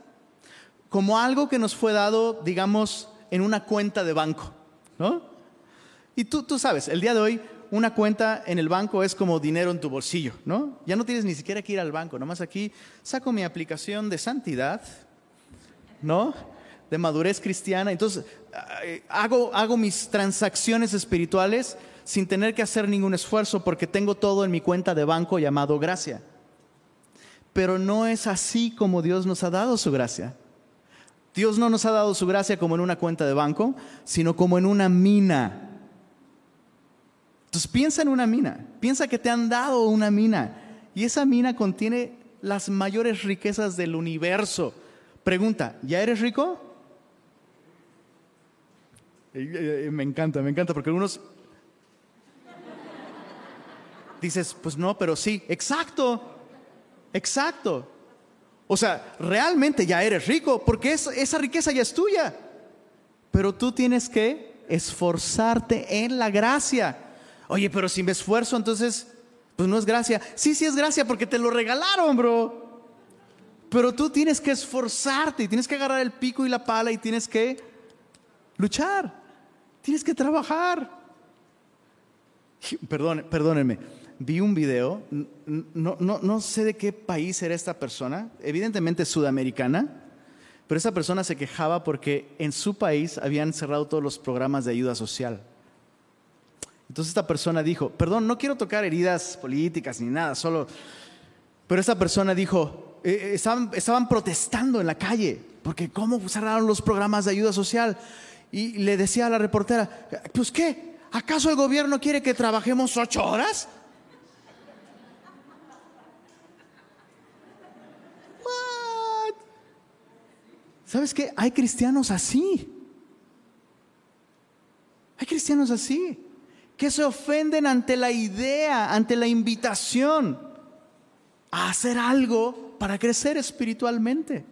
como algo que nos fue dado, digamos, en una cuenta de banco, ¿no? Y tú, tú sabes, el día de hoy una cuenta en el banco es como dinero en tu bolsillo, ¿no? Ya no tienes ni siquiera que ir al banco, nomás aquí saco mi aplicación de santidad, ¿no? De madurez cristiana. Entonces, eh, hago, hago mis transacciones espirituales sin tener que hacer ningún esfuerzo porque tengo todo en mi cuenta de banco llamado gracia. Pero no es así como Dios nos ha dado su gracia. Dios no nos ha dado su gracia como en una cuenta de banco, sino como en una mina. Entonces piensa en una mina, piensa que te han dado una mina y esa mina contiene las mayores riquezas del universo. Pregunta, ¿ya eres rico? Me encanta, me encanta, porque algunos dices, pues no, pero sí, exacto, exacto. O sea, realmente ya eres rico, porque esa riqueza ya es tuya, pero tú tienes que esforzarte en la gracia. Oye, pero si me esfuerzo, entonces, pues no es gracia. Sí, sí es gracia porque te lo regalaron, bro. Pero tú tienes que esforzarte y tienes que agarrar el pico y la pala y tienes que luchar. Tienes que trabajar. Perdón, perdónenme. Vi un video, no, no, no sé de qué país era esta persona, evidentemente sudamericana, pero esa persona se quejaba porque en su país habían cerrado todos los programas de ayuda social. Entonces esta persona dijo, perdón, no quiero tocar heridas políticas ni nada, solo... Pero esta persona dijo, eh, eh, estaban, estaban protestando en la calle, porque ¿cómo cerraron los programas de ayuda social? Y le decía a la reportera, pues qué, ¿acaso el gobierno quiere que trabajemos ocho horas? ¿Sabes qué? Hay cristianos así. Hay cristianos así que se ofenden ante la idea, ante la invitación a hacer algo para crecer espiritualmente.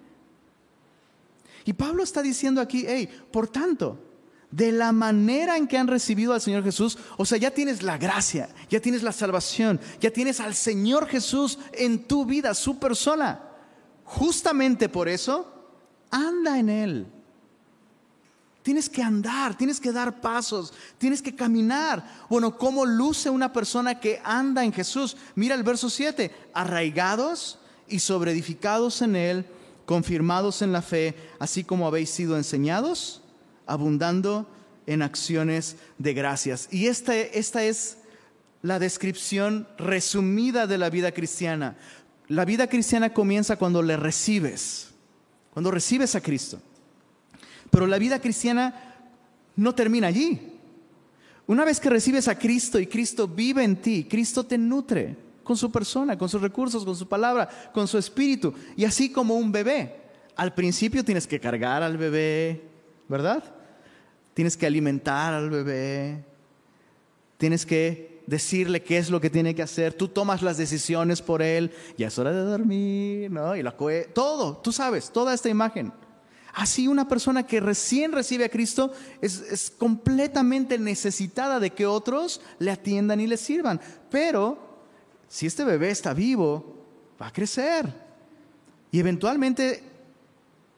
Y Pablo está diciendo aquí, hey, por tanto, de la manera en que han recibido al Señor Jesús, o sea, ya tienes la gracia, ya tienes la salvación, ya tienes al Señor Jesús en tu vida, su persona. Justamente por eso, anda en Él. Tienes que andar, tienes que dar pasos, tienes que caminar. Bueno, ¿cómo luce una persona que anda en Jesús? Mira el verso 7, arraigados y sobreedificados en Él, confirmados en la fe, así como habéis sido enseñados, abundando en acciones de gracias. Y esta, esta es la descripción resumida de la vida cristiana. La vida cristiana comienza cuando le recibes, cuando recibes a Cristo. Pero la vida cristiana no termina allí. Una vez que recibes a Cristo y Cristo vive en ti, Cristo te nutre con su persona, con sus recursos, con su palabra, con su espíritu. Y así como un bebé. Al principio tienes que cargar al bebé, ¿verdad? Tienes que alimentar al bebé. Tienes que decirle qué es lo que tiene que hacer. Tú tomas las decisiones por él. Ya es hora de dormir, ¿no? Y la todo, tú sabes, toda esta imagen. Así una persona que recién recibe a Cristo es, completamente necesitada de que otros le atiendan y le sirvan. Pero si este bebé está vivo, va a crecer. Y eventualmente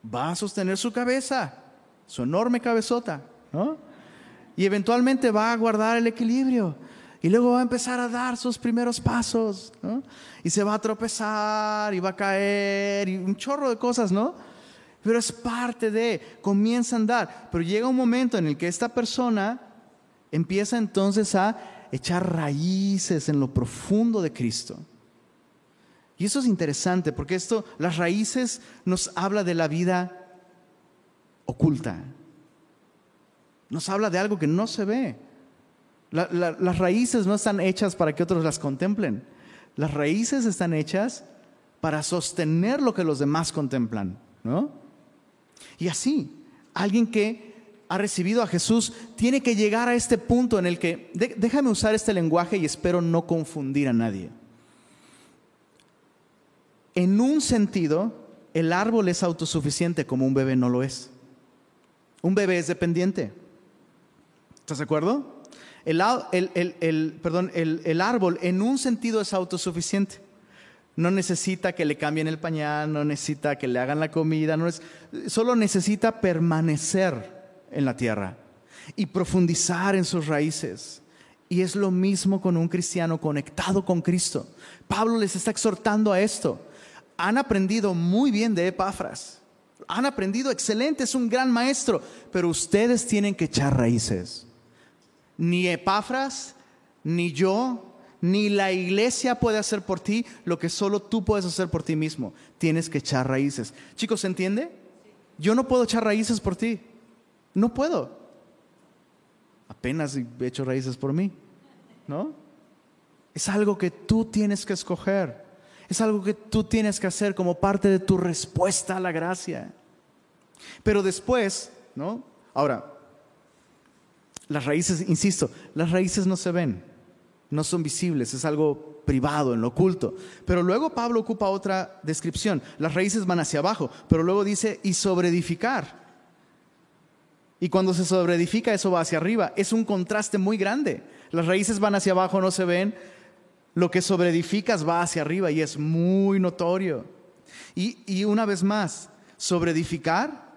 va a sostener su cabeza, su enorme cabezota, ¿no? Y eventualmente va a guardar el equilibrio. Y luego va a empezar a dar sus primeros pasos, ¿no? Y se va a tropezar y va a caer y un chorro de cosas, ¿no? pero es parte de, comienza a andar, pero llega un momento en el que esta persona empieza entonces a echar raíces en lo profundo de Cristo. Y eso es interesante porque esto, las raíces nos habla de la vida oculta. Nos habla de algo que no se ve. Las raíces no están hechas para que otros las contemplen. Las raíces están hechas para sostener lo que los demás contemplan, ¿no? Y así, alguien que ha recibido a Jesús tiene que llegar a este punto en el que, déjame usar este lenguaje y espero no confundir a nadie. En un sentido, el árbol es autosuficiente como un bebé no lo es. Un bebé es dependiente. ¿Estás de acuerdo? El, perdón, el árbol en un sentido es autosuficiente. No necesita que le cambien el pañal, no necesita que le hagan la comida, no es, solo necesita permanecer en la tierra y profundizar en sus raíces. Y es lo mismo con un cristiano conectado con Cristo. Pablo les está exhortando a esto. Han aprendido muy bien de Epafras. Han aprendido excelente, es un gran maestro, pero ustedes tienen que echar raíces. Ni Epafras, ni yo, ni la iglesia puede hacer por ti lo que solo tú puedes hacer por ti mismo. Tienes que echar raíces. Chicos, ¿se entiende? Yo no puedo echar raíces por ti. No puedo. Apenas he hecho raíces por mí, ¿no? Es algo que tú tienes que escoger. Es algo que tú tienes que hacer como parte de tu respuesta a la gracia. Pero después, ¿no? Ahora, las raíces, insisto, las raíces no se ven, no son visibles, es algo privado, en lo oculto. Pero luego Pablo ocupa otra descripción. Las raíces van hacia abajo, pero luego dice, y sobre edificar. Y cuando se sobreedifica, eso va hacia arriba. Es un contraste muy grande. Las raíces van hacia abajo, no se ven. Lo que sobreedificas va hacia arriba y es muy notorio. Y, y una vez más, sobreedificar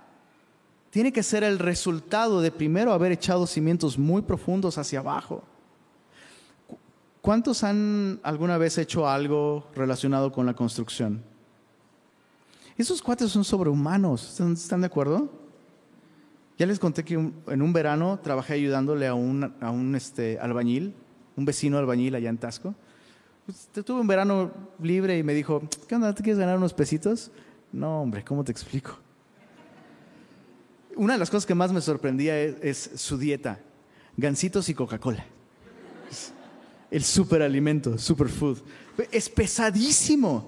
tiene que ser el resultado de primero haber echado cimientos muy profundos hacia abajo. ¿Cuántos han alguna vez hecho algo relacionado con la construcción? Esos cuatro son sobrehumanos, ¿están de acuerdo? Ya les conté que en un verano trabajé ayudándole a un, a un este, albañil, un vecino albañil allá en Tasco. Pues, tuve un verano libre y me dijo, ¿qué onda? ¿Te quieres ganar unos pesitos? No, hombre, ¿cómo te explico? Una de las cosas que más me sorprendía es, su dieta, gansitos y Coca-Cola. El superalimento, superfood. Es pesadísimo,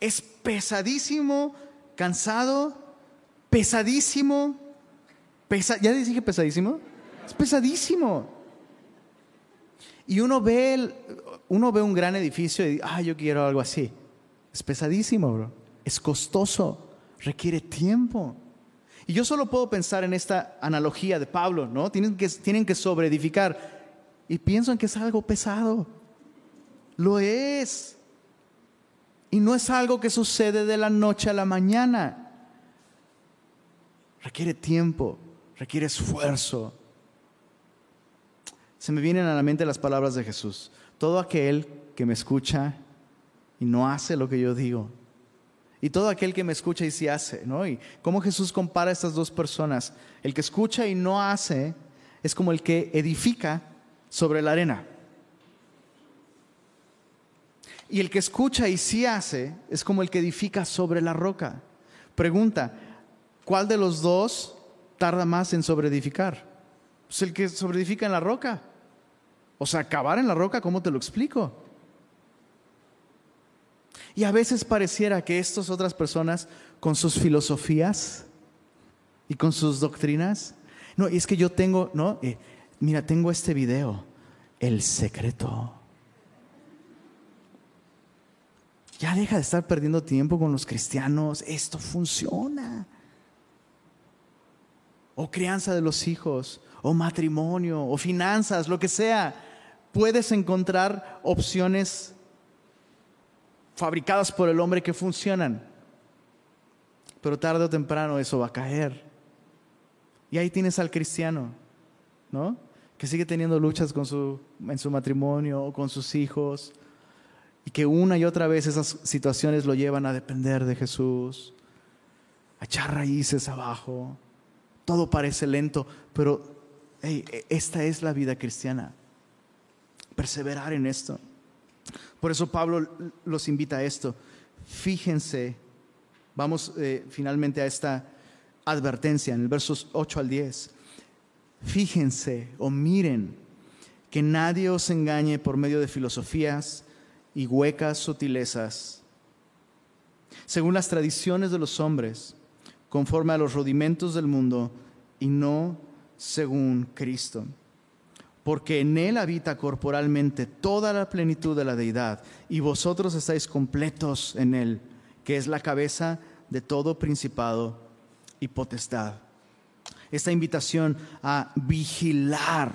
es pesadísimo, cansado, pesadísimo, ¿Ya dije pesadísimo? Es pesadísimo. Y uno ve, uno ve un gran edificio y dice, ah, yo quiero algo así. Es pesadísimo, bro. Es costoso. Requiere tiempo. Y yo solo puedo pensar en esta analogía de Pablo, ¿no? Tienen que, tienen sobreedificar. Y pienso en que es algo pesado. Lo es. Y no es algo que sucede de la noche a la mañana. Requiere tiempo requiere esfuerzo. Se me vienen a la mente las palabras de Jesús. Todo aquel que me escucha y no hace lo que yo digo. Y todo aquel que me escucha y sí hace, ¿no? Y cómo Jesús compara estas dos personas. El que escucha y no hace es como el que edifica sobre la arena. Y el que escucha y sí hace es como el que edifica sobre la roca. Pregunta, ¿cuál de los dos tarda más en sobreedificar? Pues el que sobreedifica en la roca. O sea, acabar en la roca, ¿cómo te lo explico? Y a veces pareciera que estas otras personas, con sus filosofías y con sus doctrinas, no, y es que yo tengo, no, eh, mira, tengo este video, el secreto. Ya deja de estar perdiendo tiempo con los cristianos, esto funciona o crianza de los hijos, o matrimonio, o finanzas, lo que sea, puedes encontrar opciones fabricadas por el hombre que funcionan. Pero tarde o temprano eso va a caer. Y ahí tienes al cristiano, ¿no? Que sigue teniendo luchas en su matrimonio con sus hijos. Y que una y otra vez esas situaciones lo llevan a depender de Jesús, a echar raíces abajo, todo parece lento, pero esta es la vida cristiana. Perseverar en esto. Por eso Pablo los invita a esto. Fíjense, vamos eh, finalmente a esta advertencia en el versos 8 al 10. Fíjense o miren que nadie os engañe por medio de filosofías y huecas sutilezas, según las tradiciones de los hombres conforme a los rudimentos del mundo y no según Cristo. Porque en Él habita corporalmente toda la plenitud de la deidad, y vosotros estáis completos en Él, que es la cabeza de todo principado y potestad. Esta invitación a vigilar,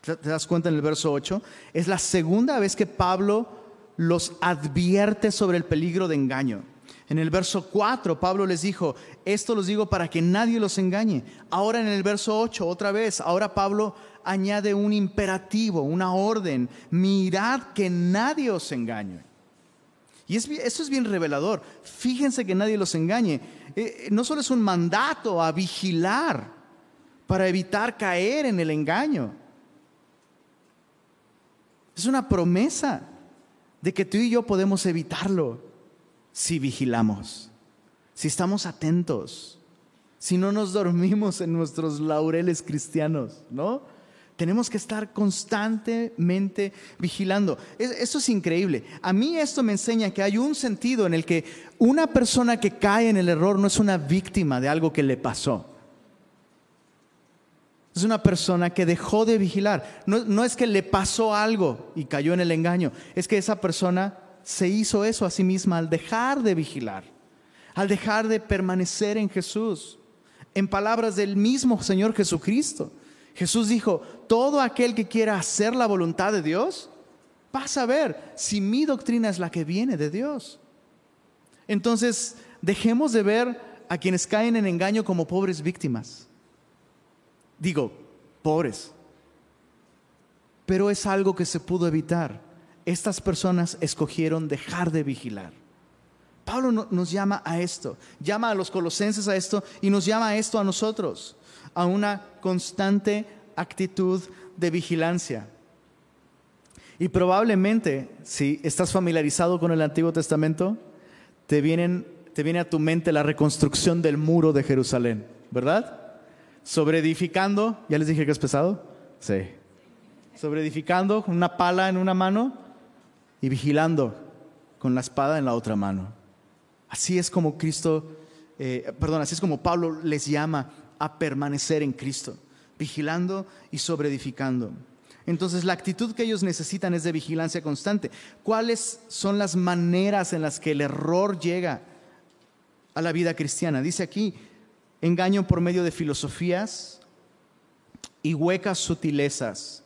¿te das cuenta en el verso 8? Es la segunda vez que Pablo los advierte sobre el peligro de engaño. En el verso 4, Pablo les dijo, esto los digo para que nadie los engañe. Ahora en el verso 8, otra vez, ahora Pablo añade un imperativo, una orden, mirad que nadie os engañe. Y es, eso es bien revelador. Fíjense que nadie los engañe. Eh, eh, no solo es un mandato a vigilar para evitar caer en el engaño. Es una promesa de que tú y yo podemos evitarlo si vigilamos, si estamos atentos, si no nos dormimos en nuestros laureles cristianos, ¿no? Tenemos que estar constantemente vigilando. Esto es increíble. A mí esto me enseña que hay un sentido en el que una persona que cae en el error no es una víctima de algo que le pasó. Es una persona que dejó de vigilar. No, no es que le pasó algo y cayó en el engaño. Es que esa persona se hizo eso a sí misma al dejar de vigilar, al dejar de permanecer en Jesús. En palabras del mismo Señor Jesucristo, Jesús dijo, todo aquel que quiera hacer la voluntad de Dios, va a saber si mi doctrina es la que viene de Dios. Entonces, dejemos de ver a quienes caen en engaño como pobres víctimas. Digo, pobres. Pero es algo que se pudo evitar estas personas escogieron dejar de vigilar. Pablo nos llama a esto, llama a los colosenses a esto y nos llama a esto a nosotros, a una constante actitud de vigilancia. Y probablemente, si estás familiarizado con el Antiguo Testamento, te, vienen, te viene a tu mente la reconstrucción del muro de Jerusalén, ¿verdad? Sobre edificando, ya les dije que es pesado, sí. Sobre edificando, con una pala en una mano y vigilando con la espada en la otra mano. Así es como Cristo, eh, perdón, así es como Pablo les llama a permanecer en Cristo, vigilando y sobreedificando. Entonces la actitud que ellos necesitan es de vigilancia constante. ¿Cuáles son las maneras en las que el error llega a la vida cristiana? Dice aquí, engaño por medio de filosofías y huecas sutilezas,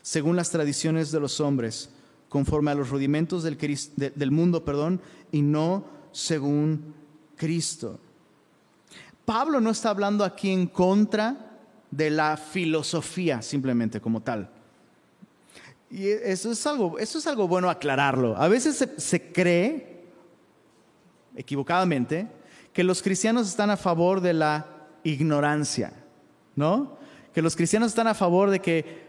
según las tradiciones de los hombres conforme a los rudimentos del, del mundo, perdón, y no según Cristo. Pablo no está hablando aquí en contra de la filosofía simplemente como tal. Y eso es algo, eso es algo bueno aclararlo. A veces se, se cree, equivocadamente, que los cristianos están a favor de la ignorancia, ¿no? Que los cristianos están a favor de que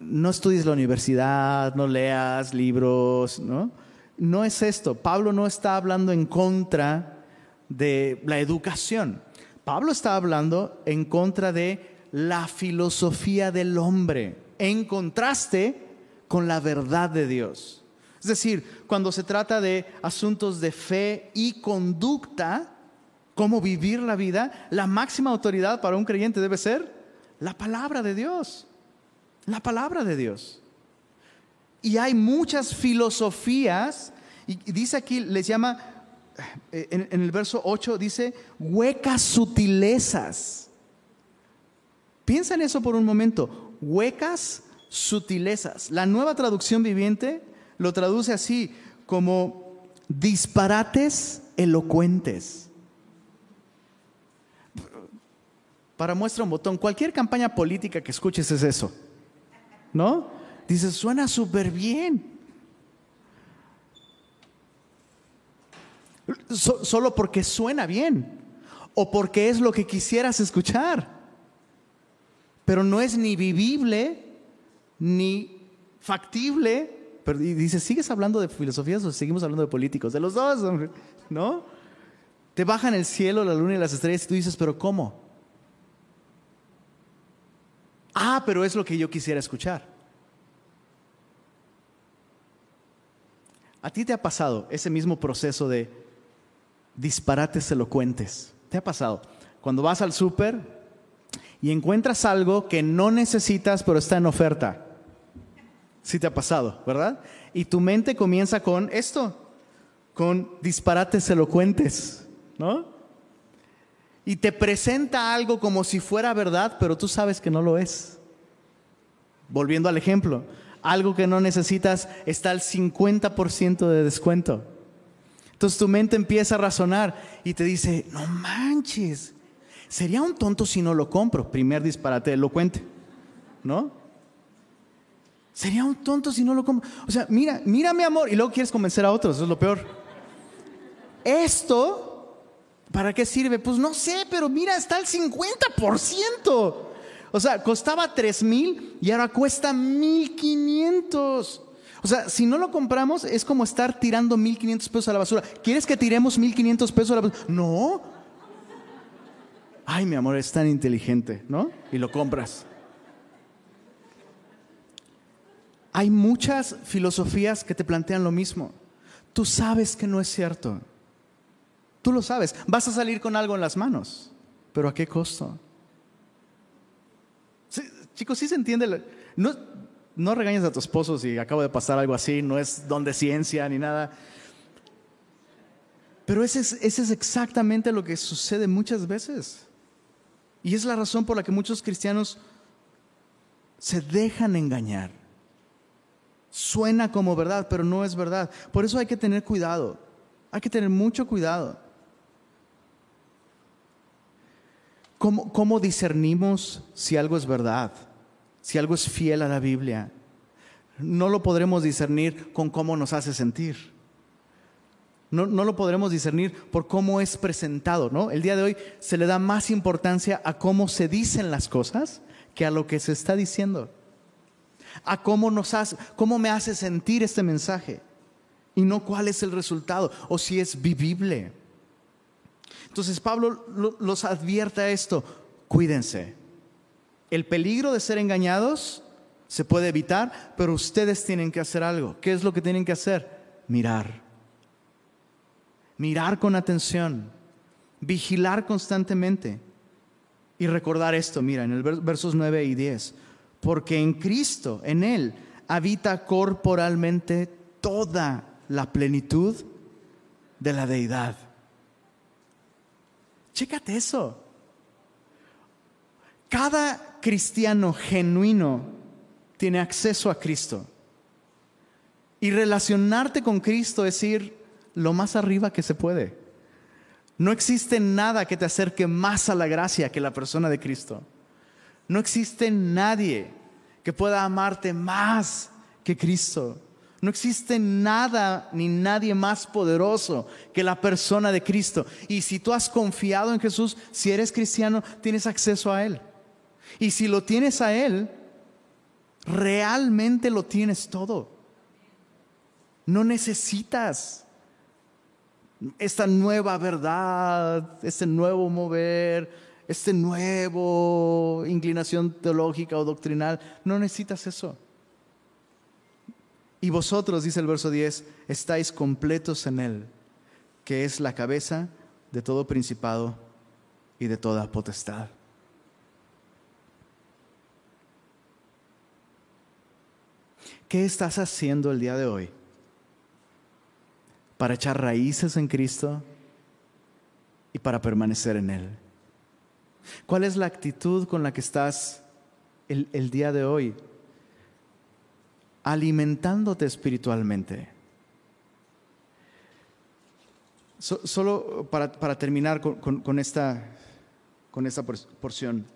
no estudies la universidad, no leas libros, ¿no? No es esto. Pablo no está hablando en contra de la educación. Pablo está hablando en contra de la filosofía del hombre, en contraste con la verdad de Dios. Es decir, cuando se trata de asuntos de fe y conducta, cómo vivir la vida, la máxima autoridad para un creyente debe ser la palabra de Dios la palabra de Dios. Y hay muchas filosofías, y dice aquí, les llama, eh, en, el verso 8 dice, huecas sutilezas. Piensa en eso por un momento, huecas sutilezas. La nueva traducción viviente lo traduce así, como disparates elocuentes. Para muestra un botón, cualquier campaña política que escuches es eso. ¿no? Dices, suena súper bien. Solo porque suena bien o porque es lo que quisieras escuchar. Pero no es ni vivible ni factible. Pero y dices, ¿sigues hablando de filosofías o seguimos hablando de políticos? De los dos, ¿no? Te bajan el cielo, la luna y las estrellas y tú dices, ¿pero cómo? Ah, pero es lo que yo quisiera escuchar. ¿A ti te ha pasado ese mismo proceso de disparates elocuentes? ¿Te ha pasado? Cuando vas al súper y encuentras algo que no necesitas pero está en oferta. Sí te ha pasado, ¿verdad? Y tu mente comienza con esto, con disparates elocuentes, ¿no? Y te presenta algo como si fuera verdad, pero tú sabes que no lo es. Volviendo al ejemplo, algo que no necesitas está al 50% de descuento. Entonces tu mente empieza a razonar y te dice, no manches, sería un tonto si no lo compro. Primer disparate elocuente, ¿no? Sería un tonto si no lo compro. O sea, mira, mira mi amor. Y luego quieres convencer a otros, eso es lo peor. Esto, ¿para qué sirve? Pues no sé, pero mira, está al 50%. O sea, costaba 3 mil y ahora cuesta 1500. O sea, si no lo compramos es como estar tirando 1500 pesos a la basura. ¿Quieres que tiremos 1500 pesos a la basura? No. Ay, mi amor, es tan inteligente, ¿no? Y lo compras. Hay muchas filosofías que te plantean lo mismo. Tú sabes que no es cierto. Tú lo sabes. Vas a salir con algo en las manos. Pero ¿a qué costo? chicos, ¿sí se entiende? No, no regañes a tu esposo si acaba de pasar algo así. No es don de ciencia ni nada. Pero ese es, ese es exactamente lo que sucede muchas veces. Y es la razón por la que muchos cristianos se dejan engañar. Suena como verdad, pero no es verdad. Por eso hay que tener cuidado. Hay que tener mucho cuidado. ¿Cómo, discernimos si algo es verdad? Si algo es fiel a la Biblia. No lo podremos discernir con cómo nos hace sentir. No, no, lo podremos discernir por cómo es presentado, ¿no? El día de hoy se le da más importancia a cómo se dicen las cosas que a lo que se está diciendo a cómo, nos hace, cómo me hace sentir este mensaje y no cuál es el resultado o si es vivible. Entonces Pablo los advierte a esto, cuídense. El peligro de ser engañados se puede evitar, pero ustedes tienen que hacer algo. ¿Qué es lo que tienen que hacer? Mirar. Mirar con atención, vigilar constantemente y recordar esto. Mira, en el versos 9 y 10 porque en Cristo, en Él, habita corporalmente toda la plenitud de la deidad. Chécate eso. Cada cristiano genuino tiene acceso a Cristo. Y relacionarte con Cristo es ir lo más arriba que se puede. No existe nada que te acerque más a la gracia que la persona de Cristo. No existe nadie que pueda amarte más que Cristo. No existe nada ni nadie más poderoso que la persona de Cristo. Y si tú has confiado en Jesús, si eres cristiano, tienes acceso a Él. Y si lo tienes a Él, realmente lo tienes todo. No necesitas esta nueva verdad, este nuevo mover, este nuevo inclinación teológica o doctrinal. No necesitas eso. Y vosotros, dice el verso 10, estáis completos en Él, que es la cabeza de todo principado y de toda potestad. ¿Qué estás haciendo el día de hoy para echar raíces en Cristo y para permanecer en Él? ¿Cuál es la actitud con la que estás el, día de hoy? Alimentándote espiritualmente. solo para, terminar con, esta, con esta porción.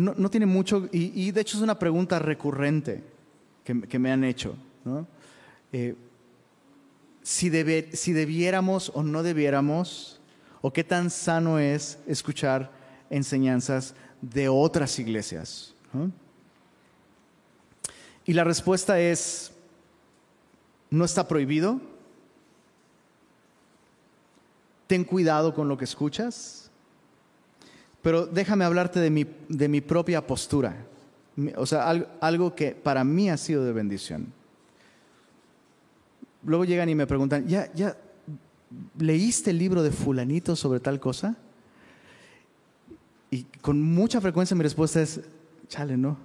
No, tiene mucho, y, de hecho es una pregunta recurrente que, me han hecho. ¿no? Eh, si, debiéramos o no debiéramos, o qué tan sano es escuchar enseñanzas de otras iglesias. Y la respuesta es, no está prohibido. Ten cuidado con lo que escuchas. Pero déjame hablarte de mi, de mi propia postura. O sea, algo que para mí ha sido de bendición luego llegan y me preguntan, ya, ya, ¿leíste el libro de fulanito sobre tal cosa? Y con mucha frecuencia mi respuesta es, chale, no.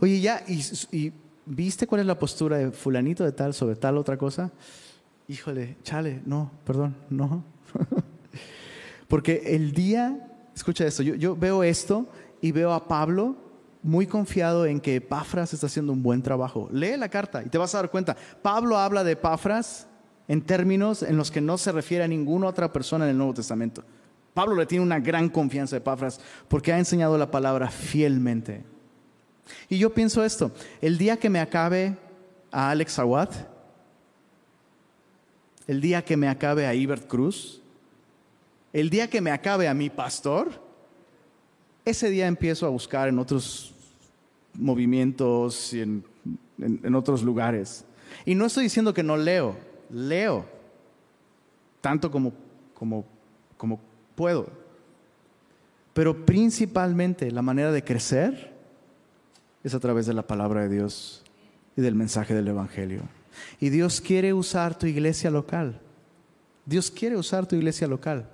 Oye, ya, y, viste cuál es la postura de fulanito de tal sobre tal otra cosa? Híjole, chale, no, perdón, no. Porque el día, escucha esto, yo, veo esto y veo a Pablo muy confiado en que Epafras está haciendo un buen trabajo. Lee la carta y te vas a dar cuenta. Pablo habla de Epafras en términos en los que no se refiere a ninguna otra persona en el Nuevo Testamento. Pablo le tiene una gran confianza a Epafras porque ha enseñado la palabra fielmente. Y yo pienso esto, el día que me acabe a Alex Awad, el día que me acabe a Ibert Cruz, el día que me acabe a mi pastor, ese día empiezo a buscar en otros movimientos y en, otros lugares. Y no estoy diciendo que no leo, leo, tanto como, como, como puedo. Pero principalmente la manera de crecer es a través de la palabra de Dios y del mensaje del Evangelio. Y Dios quiere usar tu iglesia local. Dios quiere usar tu iglesia local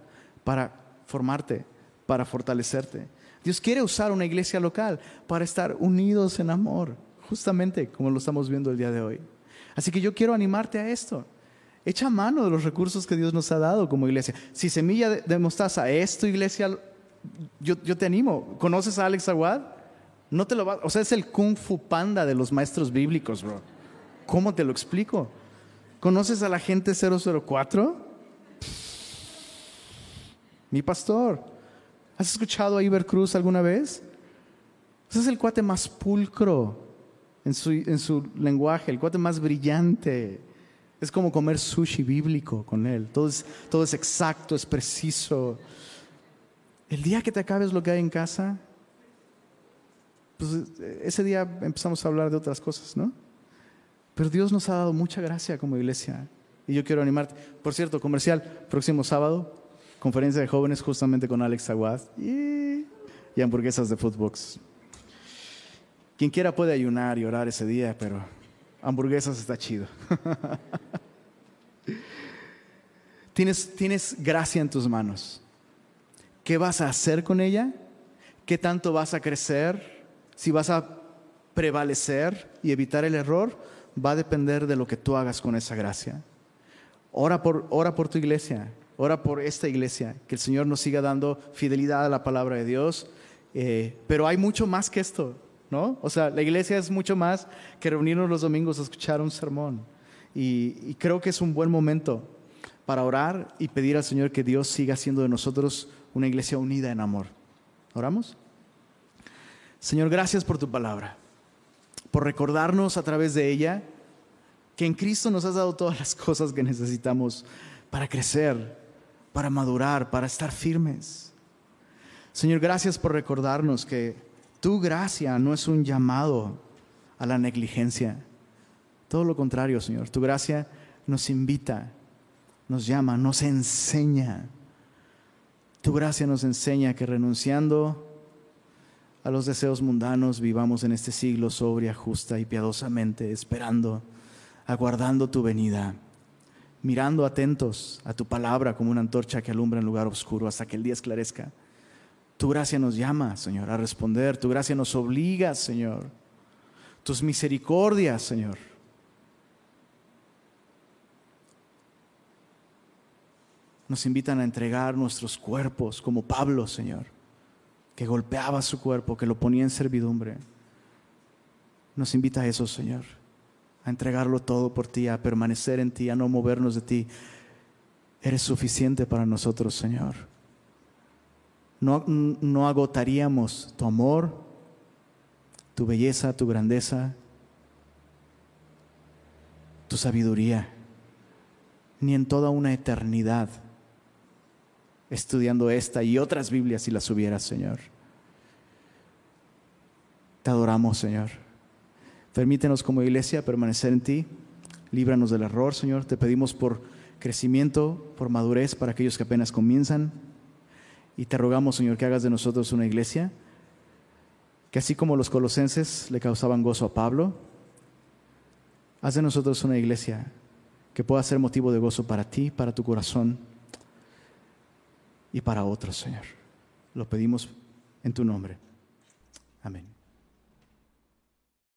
para formarte, para fortalecerte. Dios quiere usar una iglesia local para estar unidos en amor, justamente como lo estamos viendo el día de hoy. Así que yo quiero animarte a esto. Echa mano de los recursos que Dios nos ha dado como iglesia. Si semilla de, mostaza es tu iglesia, yo, te animo. ¿Conoces a Alex Aguad? No te lo va, o sea, es el kung fu panda de los maestros bíblicos, bro. ¿Cómo te lo explico? ¿Conoces a la gente 004? Mi pastor. ¿Has escuchado a Iber Cruz alguna vez? Ese es el cuate más pulcro en su, en su lenguaje, el cuate más brillante. Es como comer sushi bíblico con él. Todo es, todo es exacto, es preciso. El día que te acabes lo que hay en casa, pues ese día empezamos a hablar de otras cosas, ¿no? Pero Dios nos ha dado mucha gracia como iglesia. Y yo quiero animarte. Por cierto, comercial, próximo sábado, conferencia de jóvenes justamente con Alex Aguad y, hamburguesas de Footbox. Quien quiera puede ayunar y orar ese día, pero hamburguesas está chido. tienes, tienes gracia en tus manos. ¿Qué vas a hacer con ella? ¿Qué tanto vas a crecer? Si vas a prevalecer y evitar el error, va a depender de lo que tú hagas con esa gracia. Ora por, ora por tu iglesia, Ora por esta iglesia, que el Señor nos siga dando fidelidad a la palabra de Dios. Eh, pero hay mucho más que esto, ¿no? O sea, la iglesia es mucho más que reunirnos los domingos a escuchar un sermón. Y, y creo que es un buen momento para orar y pedir al Señor que Dios siga haciendo de nosotros una iglesia unida en amor. ¿Oramos? Señor, gracias por tu palabra, por recordarnos a través de ella que en Cristo nos has dado todas las cosas que necesitamos para crecer, para madurar, para estar firmes. Señor, gracias por recordarnos que tu gracia no es un llamado a la negligencia. Todo lo contrario, Señor. Tu gracia nos invita, nos llama, nos enseña. Tu gracia nos enseña que renunciando a los deseos mundanos vivamos en este siglo sobria, justa y piadosamente, esperando, aguardando tu venida mirando atentos a tu palabra como una antorcha que alumbra en lugar oscuro hasta que el día esclarezca. Tu gracia nos llama, Señor, a responder. Tu gracia nos obliga, Señor. Tus misericordias, Señor. Nos invitan a entregar nuestros cuerpos como Pablo, Señor, que golpeaba su cuerpo, que lo ponía en servidumbre. Nos invita a eso, Señor a entregarlo todo por ti, a permanecer en ti, a no movernos de ti. Eres suficiente para nosotros, Señor. No, no agotaríamos tu amor, tu belleza, tu grandeza, tu sabiduría, ni en toda una eternidad estudiando esta y otras Biblias si las hubieras, Señor. Te adoramos, Señor. Permítenos como iglesia permanecer en ti. Líbranos del error, Señor. Te pedimos por crecimiento, por madurez para aquellos que apenas comienzan. Y te rogamos, Señor, que hagas de nosotros una iglesia que así como los colosenses le causaban gozo a Pablo, haz de nosotros una iglesia que pueda ser motivo de gozo para ti, para tu corazón y para otros, Señor. Lo pedimos en tu nombre.